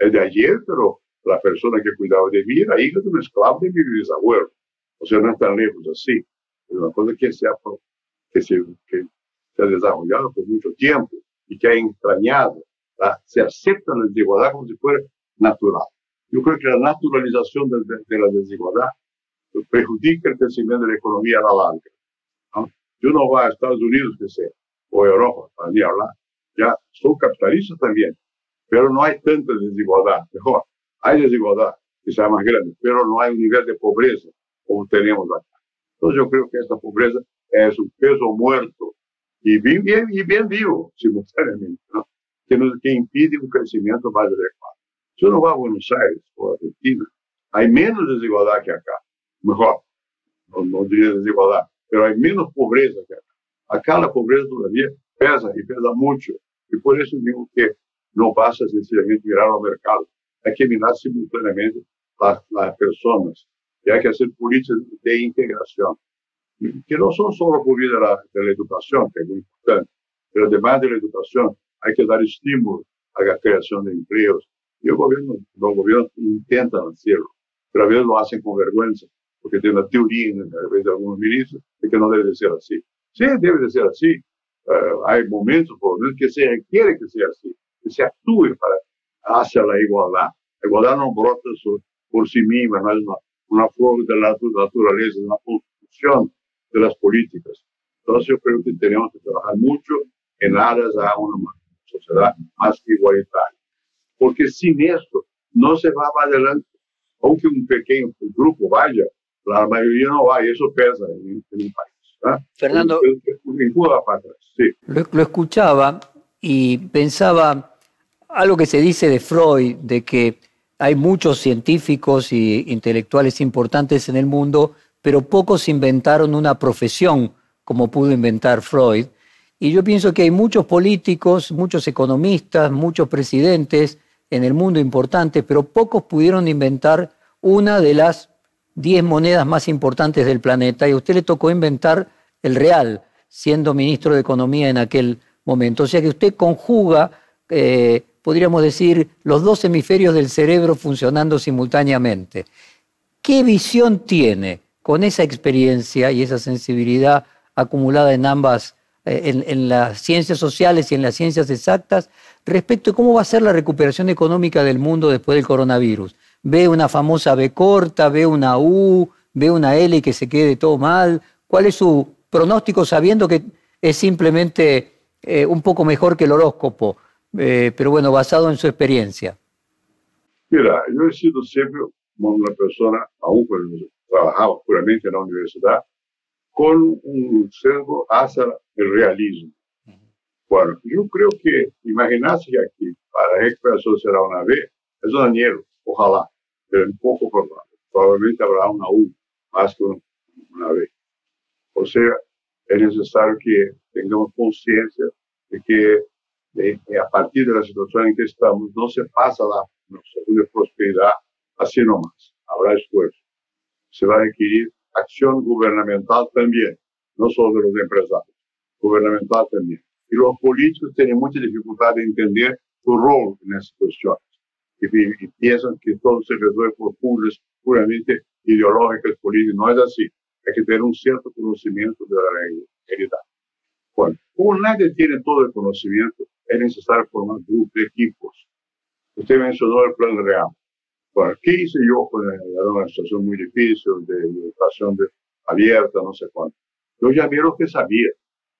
es de, ayer, pero la persona que cuidaba de mí era hija de un esclavo de mi bisabuelo. O sea, no es tan lejos así. Es una cosa que se, que se, que se ha desarrollado por mucho tiempo y que ha entrañado. Se acepta la desigualdad como si fuera natural. Yo creo que la naturalización de, de, la desigualdad perjudica el crecimiento de la economía a la larga. ¿no? Yo no voy a Estados Unidos, que sea, o Europa, para ni hablar. Ya son capitalistas también, pero no hay tanta desigualdad. Mejor, hay desigualdad que sea más grande, pero no hay un nivel de pobreza como tenemos acá. Entonces yo creo que esta pobreza es un peso muerto y bien, bien, y bien vivo simultáneamente, ¿no? que, nos, que impide un crecimiento más adecuado. Si uno va a Buenos Aires o a Argentina, hay menos desigualdad que acá. Mejor, no, no diría desigualdad, pero hay menos pobreza que acá. Acá la pobreza todavía pesa y pesa mucho. Y por eso digo que no basta sencillamente mirar al mercado. Hay que mirar simultáneamente las, las personas y hay que hacer políticas de integración, que no son solo por vía la educación, que es muy importante, pero además de la educación que dar estímulo a la creación de empleos. Y el gobierno, los gobiernos intentan hacerlo, pero a veces lo hacen con vergüenza, porque tienen la teoría la cabeza de algunos ministros de que no debe de ser así. Sí, debe de ser así. Uh, hay momentos, por lo menos, que se requiere que sea así, que se actúe para hacia la igualdad. La igualdad no brota por sí misma, no es una una flor de la naturaleza, una construcción de las políticas. Entonces yo creo que tenemos que trabajar mucho en aras a una sociedad más igualitaria. Porque sin esto no se va adelante. Aunque un pequeño grupo vaya, la mayoría no va y eso pesa en, un país. Fernando, sí. lo, lo escuchaba y pensaba algo que se dice de Freud, de que hay muchos científicos y intelectuales importantes en el mundo, pero pocos inventaron una profesión como pudo inventar Freud. Y yo pienso que hay muchos políticos, muchos economistas, muchos presidentes en el mundo importantes, pero pocos pudieron inventar una de las diez monedas más importantes del planeta y a usted le tocó inventar el real, siendo ministro de Economía en aquel momento. O sea que usted conjuga, eh, podríamos decir, los dos hemisferios del cerebro funcionando simultáneamente. ¿Qué visión tiene con esa experiencia y esa sensibilidad acumulada en ambas, eh, en, las ciencias sociales y en las ciencias exactas, respecto a cómo va a ser la recuperación económica del mundo después del coronavirus? ¿Ve una famosa B corta, ve una U, ve una L que se quede todo mal? ¿Cuál es su pronóstico sabiendo que es simplemente eh, un poco mejor que el horóscopo, eh, pero bueno, basado en su experiencia? Mira, yo he sido siempre una persona, aún cuando trabajaba puramente en la universidad, con un cerco hacia el realismo. Bueno, yo creo que imaginarse que aquí para recuperación será una B es un anhelo, ojalá, pero un poco probable. Probablemente habrá una U más que una B. O sea, es necesario que tengamos conciencia de que a partir de la situación en que estamos no se pasa la de prosperidad así nomás. Habrá esfuerzo. Se va a requerir acción gubernamental también, no solo de los empresarios, gubernamental también. Y los políticos tienen mucha dificultad de entender su rol en esas cuestiones. Y, piensan que todo se resuelve por puras, puramente ideológicas, políticas. No es así hay que tener un cierto conocimiento de la realidad. Bueno, como nadie tiene todo el conocimiento, es necesario formar grupos de equipos. Usted mencionó el plan real. Bueno, ¿qué hice yo con una situación muy difícil de educación abierta, no sé cuánto? Yo llamé lo que sabía.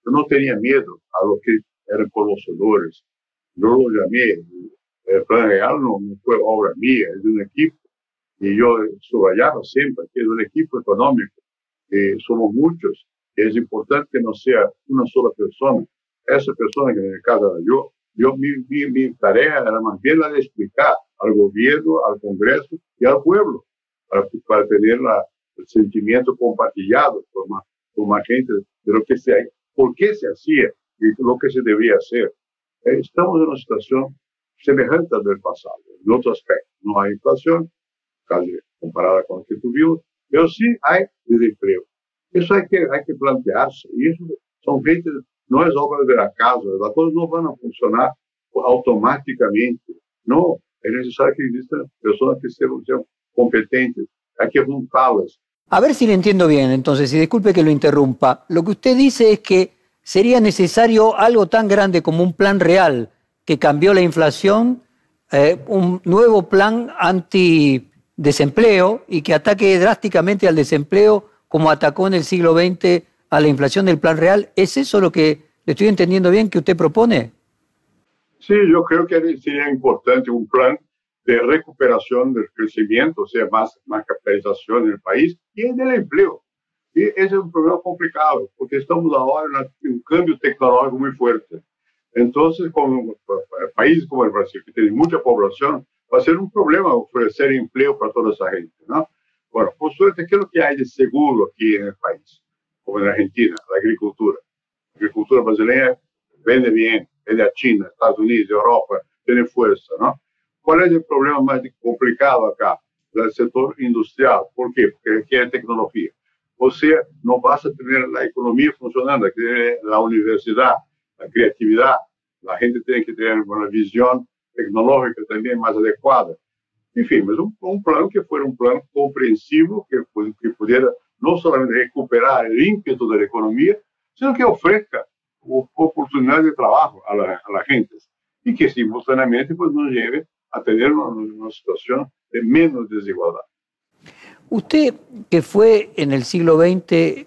Yo no tenía miedo a lo que eran conocedores. Yo lo llamé. El plan real no, no fue obra mía, es de un equipo. Y yo subrayaba siempre que es un equipo económico somos muchos, es importante que no sea una sola persona. Esa persona que en el caso era yo, yo mi, mi, tarea era más bien la de explicar al gobierno, al Congreso y al pueblo, para, para tener la, el sentimiento compartillado por más, por más gente de lo que se, por qué se hacía y lo que se debía hacer. Eh, estamos en una situación semejante al del pasado, en otro aspecto. No hay inflación, comparada con la que tuvimos, pero sí hay desempleo. Eso hay que, hay que plantearse. Y eso son gente, no es obra de la casa, las cosas no van a funcionar automáticamente. No, es necesario que existan personas que sean, competentes. Hay que juntarlas. A ver si le entiendo bien, entonces, y disculpe que lo interrumpa. Lo que usted dice es que sería necesario algo tan grande como un plan real que cambió la inflación, eh, un nuevo plan anti desempleo y que ataque drásticamente al desempleo como atacó en el siglo XX a la inflación del plan real. ¿Es eso lo que le estoy entendiendo bien que usted propone? Sí, yo creo que sería importante un plan de recuperación del crecimiento, o sea, más, más capitalización en el país y en el empleo. Y ese es un problema complicado, porque estamos ahora en un cambio tecnológico muy fuerte. Entonces, con países como el Brasil, que tiene mucha población, va a ser un problema ofrecer empleo para toda esa gente, ¿no? Bueno, por suerte, ¿qué es lo que hay de seguro aquí en el país? Como en Argentina, la agricultura. La agricultura brasileña vende bien, vende a China, Estados Unidos, Europa, tiene fuerza, ¿no? ¿Cuál es el problema más complicado acá? El sector industrial. ¿Por qué? Porque requiere tecnología. O sea, no vas a tener la economía funcionando, hay que tener la universidad, la creatividad. La gente tiene que tener una visión tecnológica también más adecuada. Enfim, mas um, um plano que fosse um plano compreensivo, que, que pudesse não somente recuperar o ímpeto da economia, sino que ofereça oportunidades de trabalho a la, gente e que simultaneamente pues, nos lleve a ter uma, uma situação de menos desigualdade. Usted, que fue en el siglo XX eh,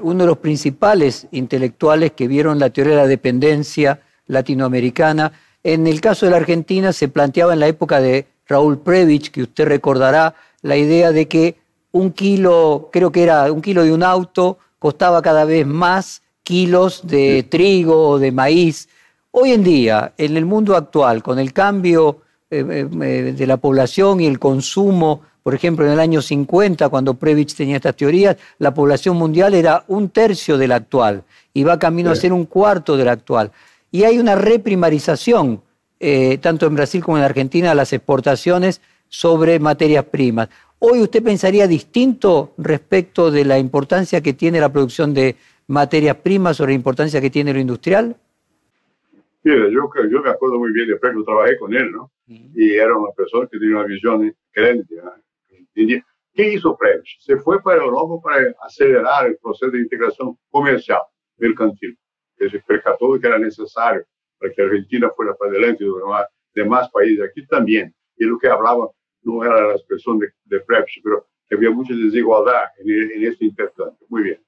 uno de los principales intelectuales que vieron la teoría de la dependencia latinoamericana, En el caso de la Argentina se planteaba en la época de Raúl Previch, que usted recordará, la idea de que un kilo, creo que era un kilo de un auto, costaba cada vez más kilos de trigo o de maíz. Hoy en día, en el mundo actual, con el cambio eh, eh, de la población y el consumo Por ejemplo, en el año 50, cuando Previch tenía estas teorías, la población mundial era un tercio de la actual y va camino a ser un cuarto de la actual. Y hay una reprimarización, eh, tanto en Brasil como en Argentina, de las exportaciones sobre materias primas. Hoy usted pensaría distinto respecto de la importancia que tiene la producción de materias primas sobre la importancia que tiene lo industrial? Mira, yo, yo me acuerdo muy bien de yo trabajé con él, ¿no? Y era una persona que tenía una visión grande. ¿Qué hizo Previs? Se fue para Europa para acelerar el proceso de integración comercial, mercantil, que se percató que era necesario para que Argentina fuera para adelante y los demás, países aquí también. Y lo que hablaba no era la expresión de, de pero había mucha desigualdad en, en este intercambio. Muy bien.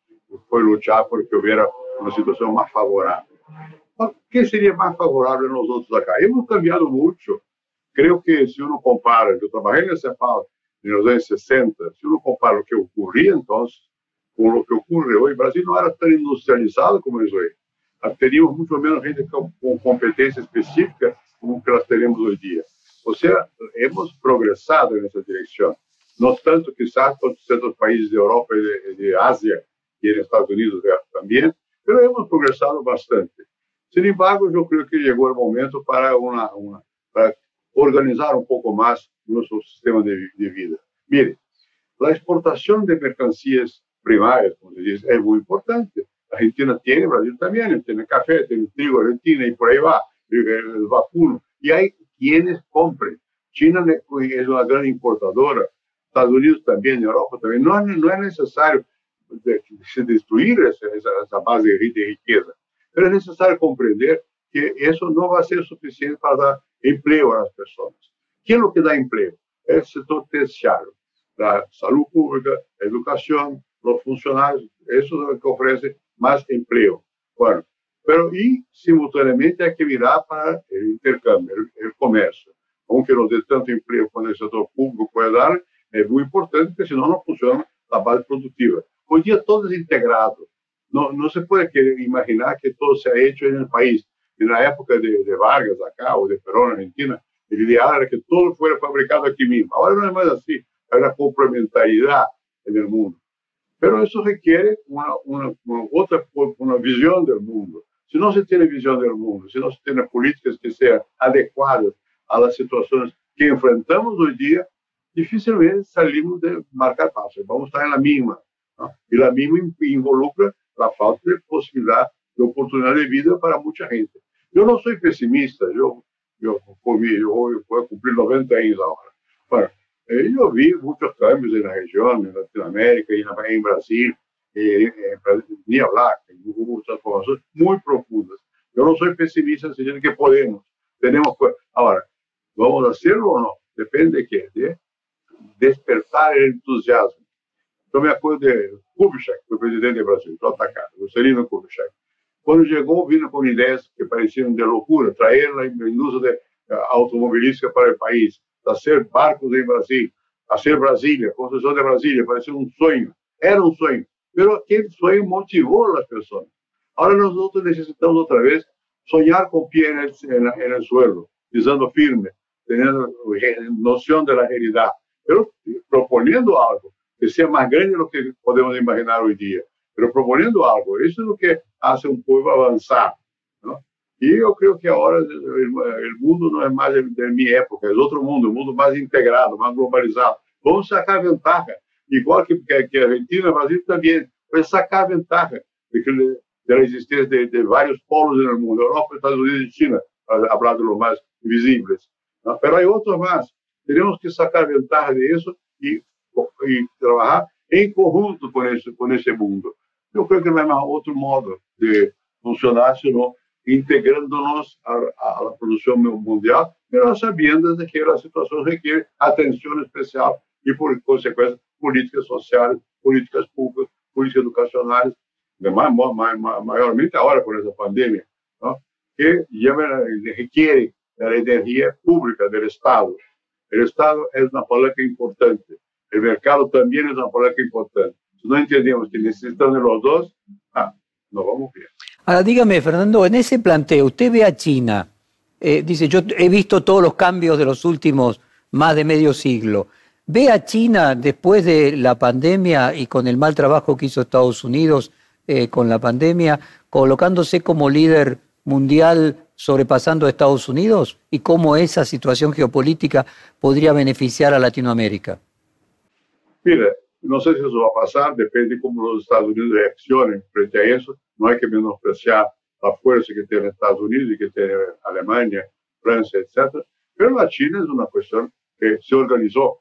Fue luchar porque hubiera una situación más favorable. ¿Qué sería más favorable a nosotros acá? Hemos cambiado mucho. Creo que si uno compara, yo trabajé en ese CEPAL en los años 60, si uno compara lo que ocurría entonces con lo que ocurre hoy, Brasil no era tan industrializado como es hoy. Teníamos mucho menos gente con, con competencia específica como que las tenemos hoy día. O sea, hemos progresado en esa dirección. No tanto quizás con ciertos países de Europa y de, de Asia y en Estados Unidos también, pero hemos progresado bastante. Sin embargo, yo creo que llegó el momento para, una, una para organizar un poco más nuestro sistema de, de, vida. Mire, la exportación de mercancías primarias, como se dice, es muy importante. Argentina tiene, Brasil también, tiene café, tiene trigo, Argentina y por ahí va, el vacuno. Y hay quienes compren. China es una gran importadora, Estados Unidos también, Europa también. No, no es necesario destruir esa, esa base de riqueza pero es necesario comprender que eso no va a ser suficiente para dar empleo a las personas. ¿Qué es lo que da empleo? El sector terciario, la salud pública, la educación, los funcionarios, eso es lo que ofrece más empleo. Bueno, pero y simultáneamente hay que mirar para el intercambio, el, el comercio. Aunque no dé tanto empleo como el sector público puede dar, es muy importante porque si no, no funciona la base productiva. Hoy día todo es integrado. No, no se puede imaginar que todo se ha hecho en el país. En la época de, de Vargas acá o de Perón en Argentina, el ideal era que todo fuera fabricado aquí mismo. Ahora no es más así. Hay una complementariedad en el mundo. Pero eso requiere una, una, una, otra una visión del mundo. Si no se tiene visión del mundo, si no se tiene políticas que sean adecuadas a las situaciones que enfrentamos hoy día, difícilmente salimos de marcar pasos. Vamos a estar en la misma. ¿No? Y la misma involucra la falta de posibilidad de oportunidad de vida para mucha gente. Yo no soy pesimista, yo, yo, yo voy a cumplir 90 años ahora. Bueno, eh, yo vi muchos cambios en la región, en Latinoamérica y en, Brasil, eh, ni hablar, hubo muchas transformaciones muy profundas. Yo no soy pesimista, sino que podemos, tenemos, ahora, ¿vamos a hacerlo o no? Depende de qué, de despertar el entusiasmo eu me acordo de Kubitschek, foi presidente do Brasil, JK, Juscelino Kubitschek. Quando chegou, vindo com ideias que pareciam de loucura, trazer a indústria de, uh, automobilística para o país, fazer barcos em Brasil, fazer Brasília, construção de Brasília, parecia um sonho. Era um sonho, mas aquele sonho motivou as pessoas. Agora nós necessitamos outra vez sonhar com o pé no suelo, pisando firme, tendo noção da realidade, mas propondo algo que más grande de lo que podemos imaginar hoy día, pero proponiendo algo. Eso es lo que hace un pueblo avanzar. ¿no? Y yo creo que ahora el, el mundo no es más de, de, mi época, es otro mundo, un mundo más integrado, más globalizado. Vamos sacar ventaja, igual que, que, que Argentina, Brasil también, pues sacar ventaja de, que, de existencia de, polos el mundo, Europa, Estados Unidos y China, para hablar de los más visibles. ¿no? Otros más. Tenemos que sacar ventaja de y y trabajar en conjunto con ese, con mundo. Yo creo que no hay más otro modo de funcionar, sino integrándonos a, a, la producción mundial, pero sabiendo de que la situación requiere atención especial y por consecuencia políticas sociales, políticas públicas, políticas educacionales, mayormente ahora con esa pandemia, ¿no? que requiere la energía pública del Estado. El Estado es una palanca importante el mercado también es una palanca importante. Si no entendemos que necesitamos los dos, ah, nos vamos bien. Ahora dígame, Fernando, en ese planteo, usted ve a China, eh, dice, yo he visto todos los cambios de los últimos más de medio siglo. ¿Ve a China después de la pandemia y con el mal trabajo que hizo Estados Unidos eh, con la pandemia, colocándose como líder mundial sobrepasando a Estados Unidos? ¿Y cómo esa situación geopolítica podría beneficiar a Latinoamérica? Mira, no sé si eso va a pasar, depende de cómo los Estados Unidos reaccionen frente a eso. No hay que menospreciar la fuerza que tiene Estados Unidos y que tiene Alemania, Francia, etc. Pero la China es una cuestión que se organizó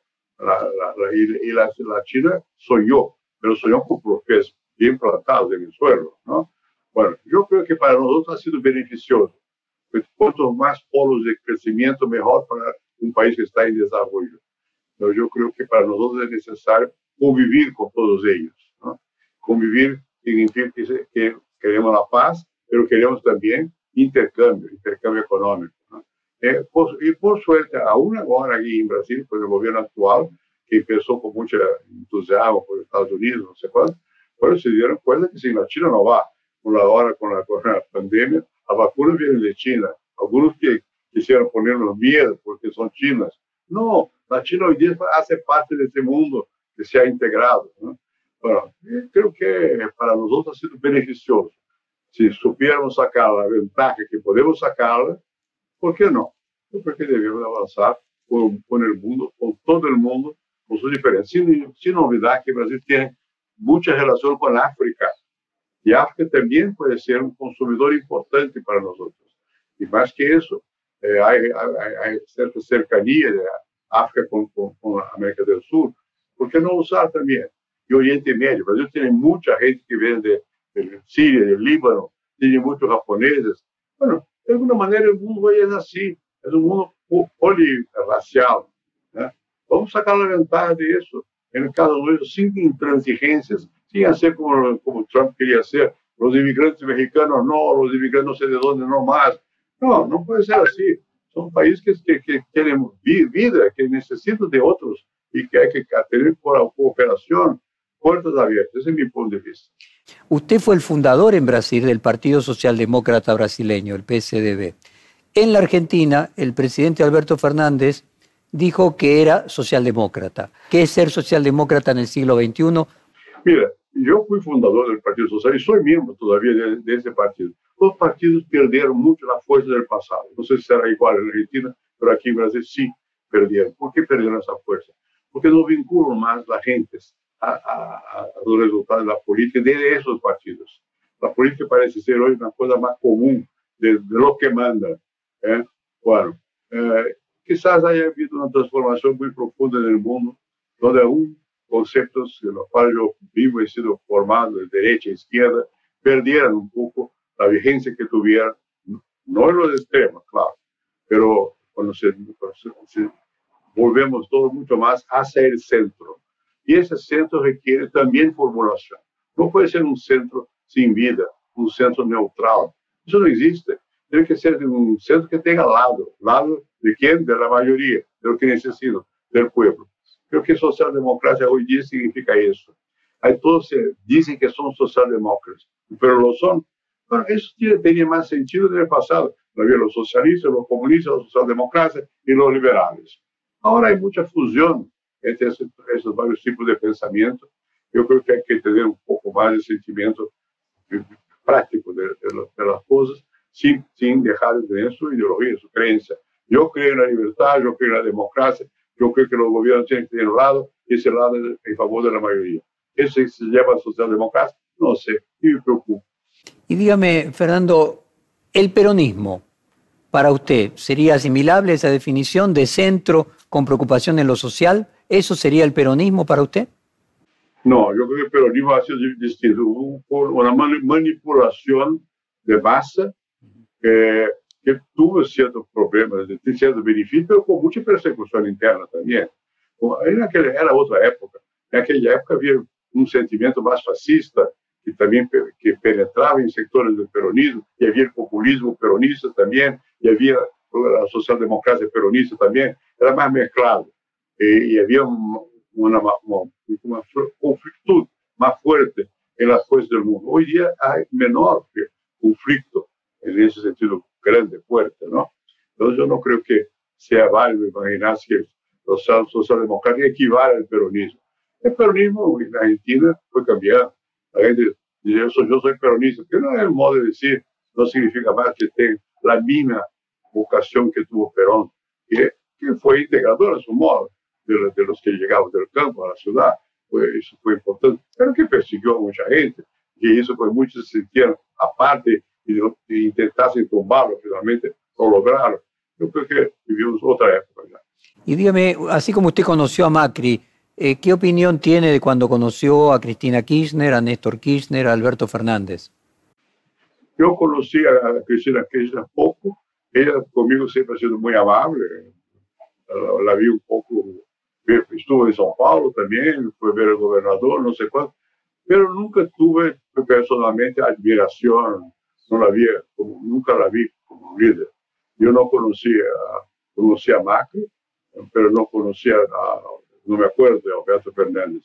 y, la, China soñó, pero soñó con profes bien plantados en el suelo, ¿no? Bueno, yo creo que para nosotros ha sido beneficioso. Pues, cuanto más polos de crecimiento, mejor para un país que está en desarrollo. Pero yo creo que para nosotros es necesario convivir con todos ellos. ¿no? Convivir significa que, que, queremos la paz, pero queremos también intercambio, intercambio económico. ¿no? Eh, y por suerte, aún ahora aquí en Brasil, con el gobierno actual, que empezó con mucho entusiasmo por Estados Unidos, no sé cuánto, pero se dieron cuenta que si la China no va, con la, hora con la, con la pandemia, la vacuna viene de China. Algunos que quisieron ponernos miedo porque son chinas. No, la China hoy día hace parte de este mundo que se ha integrado. ¿no? Bueno, creo que para nosotros ha sido beneficioso. Si supiéramos sacar la ventaja que podemos sacarla, ¿Por qué no? Yo creo que debemos avanzar con, con el mundo, con todo el mundo, con sus diferencias. Sin, sin olvidar que Brasil tiene mucha relación con África. Y África también puede ser un consumidor importante para nosotros. Y más que eso, eh, hay, cierta cercanía de África con, América del Sur. ¿Por qué no usar también? Y Oriente Medio. Brasil tiene mucha gente que viene de, de Siria, del Líbano, tiene muchos japoneses. Bueno, de alguma maneira, o mundo hoje é assim, é um mundo polirracial. Né? Vamos sacar a vantagem disso, em cada um sem intransigências, sem ser como, como Trump queria ser, os imigrantes mexicanos não, os imigrantes não sei de onde não mais. Não, não pode ser assim. São países que, que, que querem vida, que necessitam de outros e que que ter cooperação puertas abiertas. Ese es mi punto de vista. Usted fue el fundador en Brasil del Partido Socialdemócrata Brasileño, el PSDB. En la Argentina, el presidente Alberto Fernández dijo que era socialdemócrata. ¿Qué es ser socialdemócrata en el siglo XXI? Mira, yo fui fundador del Partido Social y soy miembro todavía de, ese partido. Los partidos perdieron mucho la fuerza del pasado. No sé si será igual en Argentina, pero aquí en Brasil sí perdieron. ¿Por qué perdieron esa fuerza? Porque no vinculan más la gente a, los resultados de la política de esos partidos. La política parece ser hoy una cosa más común de, de lo que manda. ¿eh? Bueno, eh, quizás haya habido una transformación muy profunda en el mundo, donde aún conceptos en los cuales yo vivo he sido formado de derecha a izquierda perdieran un poco la vigencia que tuvieran, no en los extremos, claro, pero cuando se, cuando se, volvemos todo mucho más hacia el centro. Y ese centro requiere también formulación. No puede ser un centro sin vida, un centro neutral. Eso no existe. Tiene que ser un centro que tenga lado. ¿Lado de quién? De la mayoría, de lo que necesita, del pueblo. Creo que socialdemocracia hoy día significa eso. Hay todos dicen que son socialdemócratas, pero lo son. Bueno, eso tenía más sentido en el pasado. Había los socialistas, los comunistas, los socialdemócratas y los liberales. Ahora hay mucha fusión entre esses, esses vários tipos de pensamento. Eu creio que hay que ter um pouco mais de sentimento prático de, de, de las coisas, sin, sin dejar de tener su ideología, su creencia. Yo creo en la libertad, yo creo en la democracia, yo creo que los gobiernos tienen que tener un lado y ese lado en favor de la mayoría. ¿Eso se llama socialdemocracia? No sé, y me preocupa. Y dígame, Fernando, el peronismo, para usted, ¿sería asimilable a esa definición de centro con preocupación en lo social? ¿Eso sería el peronismo para usted? No, yo creo que el peronismo ha sido distinto. Una manipulación de masa que, que tuvo ciertos problemas, ciertos beneficios, pero con mucha persecución interna también. En aquella, era otra época. En aquella época había un sentimiento más fascista que también que penetraba en sectores del peronismo, y había el populismo peronista también, y había la socialdemocracia peronista también, era más mezclado. y, y había un, una, una, una, conflicto más fuerte en las fuerzas del mundo. Hoy día hay menor conflicto en ese sentido grande, fuerte, ¿no? Entonces yo no creo que sea válido imaginarse que socialdemocracia equivale al peronismo. El peronismo en Argentina fue cambiado. La gente dice, yo soy, yo soy peronista, que no es el modo de decir, no significa más que tenga la misma vocación que tuvo Perón, que, que fue integrador a su modo de, de, los que llegaban del campo a la ciudad. Pues eso fue importante, pero que persiguió a mucha gente. Y eso pues muchos se sintieron aparte y, y intentasen tumbarlo, finalmente lo lograron. Yo creo que vivimos otra época ya. Y dígame, así como usted conoció a Macri, eh, ¿qué opinión tiene de cuando conoció a Cristina Kirchner, a Néstor Kirchner, a Alberto Fernández? Yo conocí a Cristina Kirchner poco, ella conmigo siempre ha sido muy amable, la, la vi un poco, estuvo en São Paulo también, fue ver al gobernador, no sé cuánto, pero nunca tuve personalmente admiración, no la vi, como, nunca la vi como líder. Yo no conocía, conocía a Macri, pero no conocía, a, no me acuerdo de Alberto Fernández.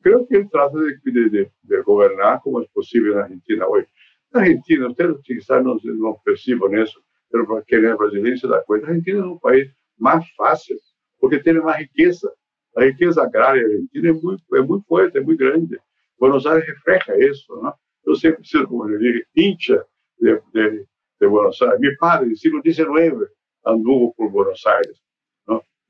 Creo que él trata de, de, gobernar como es posible en Argentina hoy. En Argentina, ustedes quizás no, no perciben eso, pero para quien es brasileño se da cuenta, Argentina es un país más fácil, porque tiene más riqueza. La riqueza agraria argentina es muy, es muy fuerte, es muy grande. Buenos Aires refleja eso, ¿no? Yo siempre he sido, como le dije, hincha de, de, de Buenos Aires. Mi padre, del siglo XIX, anduvo por Buenos Aires.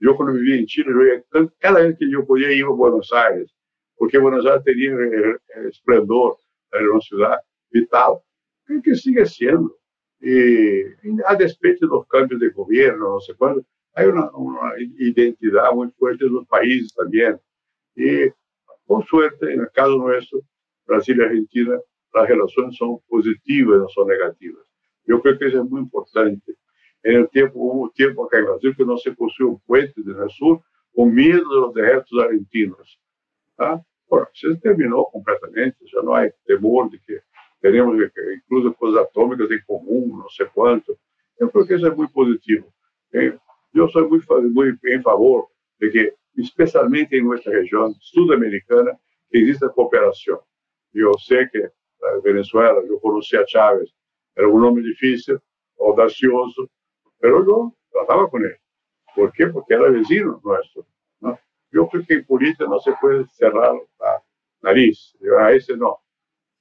Yo cuando vivía en Chile, cada vez que yo podía ir a Buenos Aires, porque Buenos Aires tenía el, esplendor, era una ciudad vital, creo que sigue siendo. Y a despecho de los cambios de gobierno, no sé cuándo, hay una, una, identidad muy fuerte de los países también. Y por suerte, en el caso nuestro, Brasil y Argentina, las relaciones son positivas, no son negativas. Yo creo que eso es muy importante. En el tiempo, hubo tiempo acá en Brasil que no se construyó un puente desde el sur con miedo de los ejércitos argentinos. ¿ah? Bueno, se terminó completamente, ya no hay temor de que tenemos que, incluso cosas atómicas en común, no sé cuánto. Yo creo que eso es muy positivo. ¿eh? Yo soy muy, muy en favor de que, especialmente en nuestra región sudamericana, que exista cooperación. Yo sé que en Venezuela, yo conocí a Chávez, era un hombre difícil, audacioso, pero yo trataba con él. ¿Por qué? Porque era vecino nuestro. ¿no? Yo creo que en política no se puede cerrar la nariz. A ese no.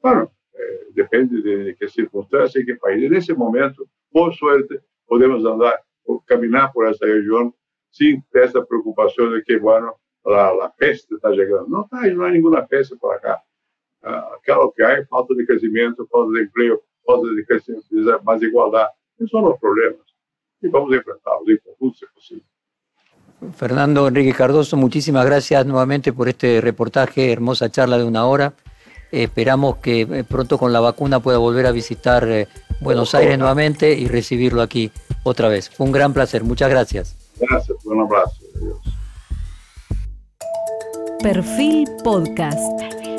Bueno, eh, depende de, qué circunstancia y qué país. En ese momento, por suerte, podemos andar, caminar por esa región sin esa preocupación de que, bueno, la peste está llegando. No, no hay ninguna peste por acá. Uh, claro que hay falta de crecimiento, falta de empleo, falta de crecimiento, más igualdad. Esos son los problemas y vamos a enfrentarlos es posible. Fernando Enrique Cardoso, muchísimas gracias nuevamente por este reportaje, hermosa charla de una hora. esperamos que eh, pronto con la vacuna pueda volver a visitar eh, Buenos Aires nuevamente y recibirlo aquí otra vez. Fue un gran placer, muchas gracias. Gracias, un abrazo. Perfil Podcast.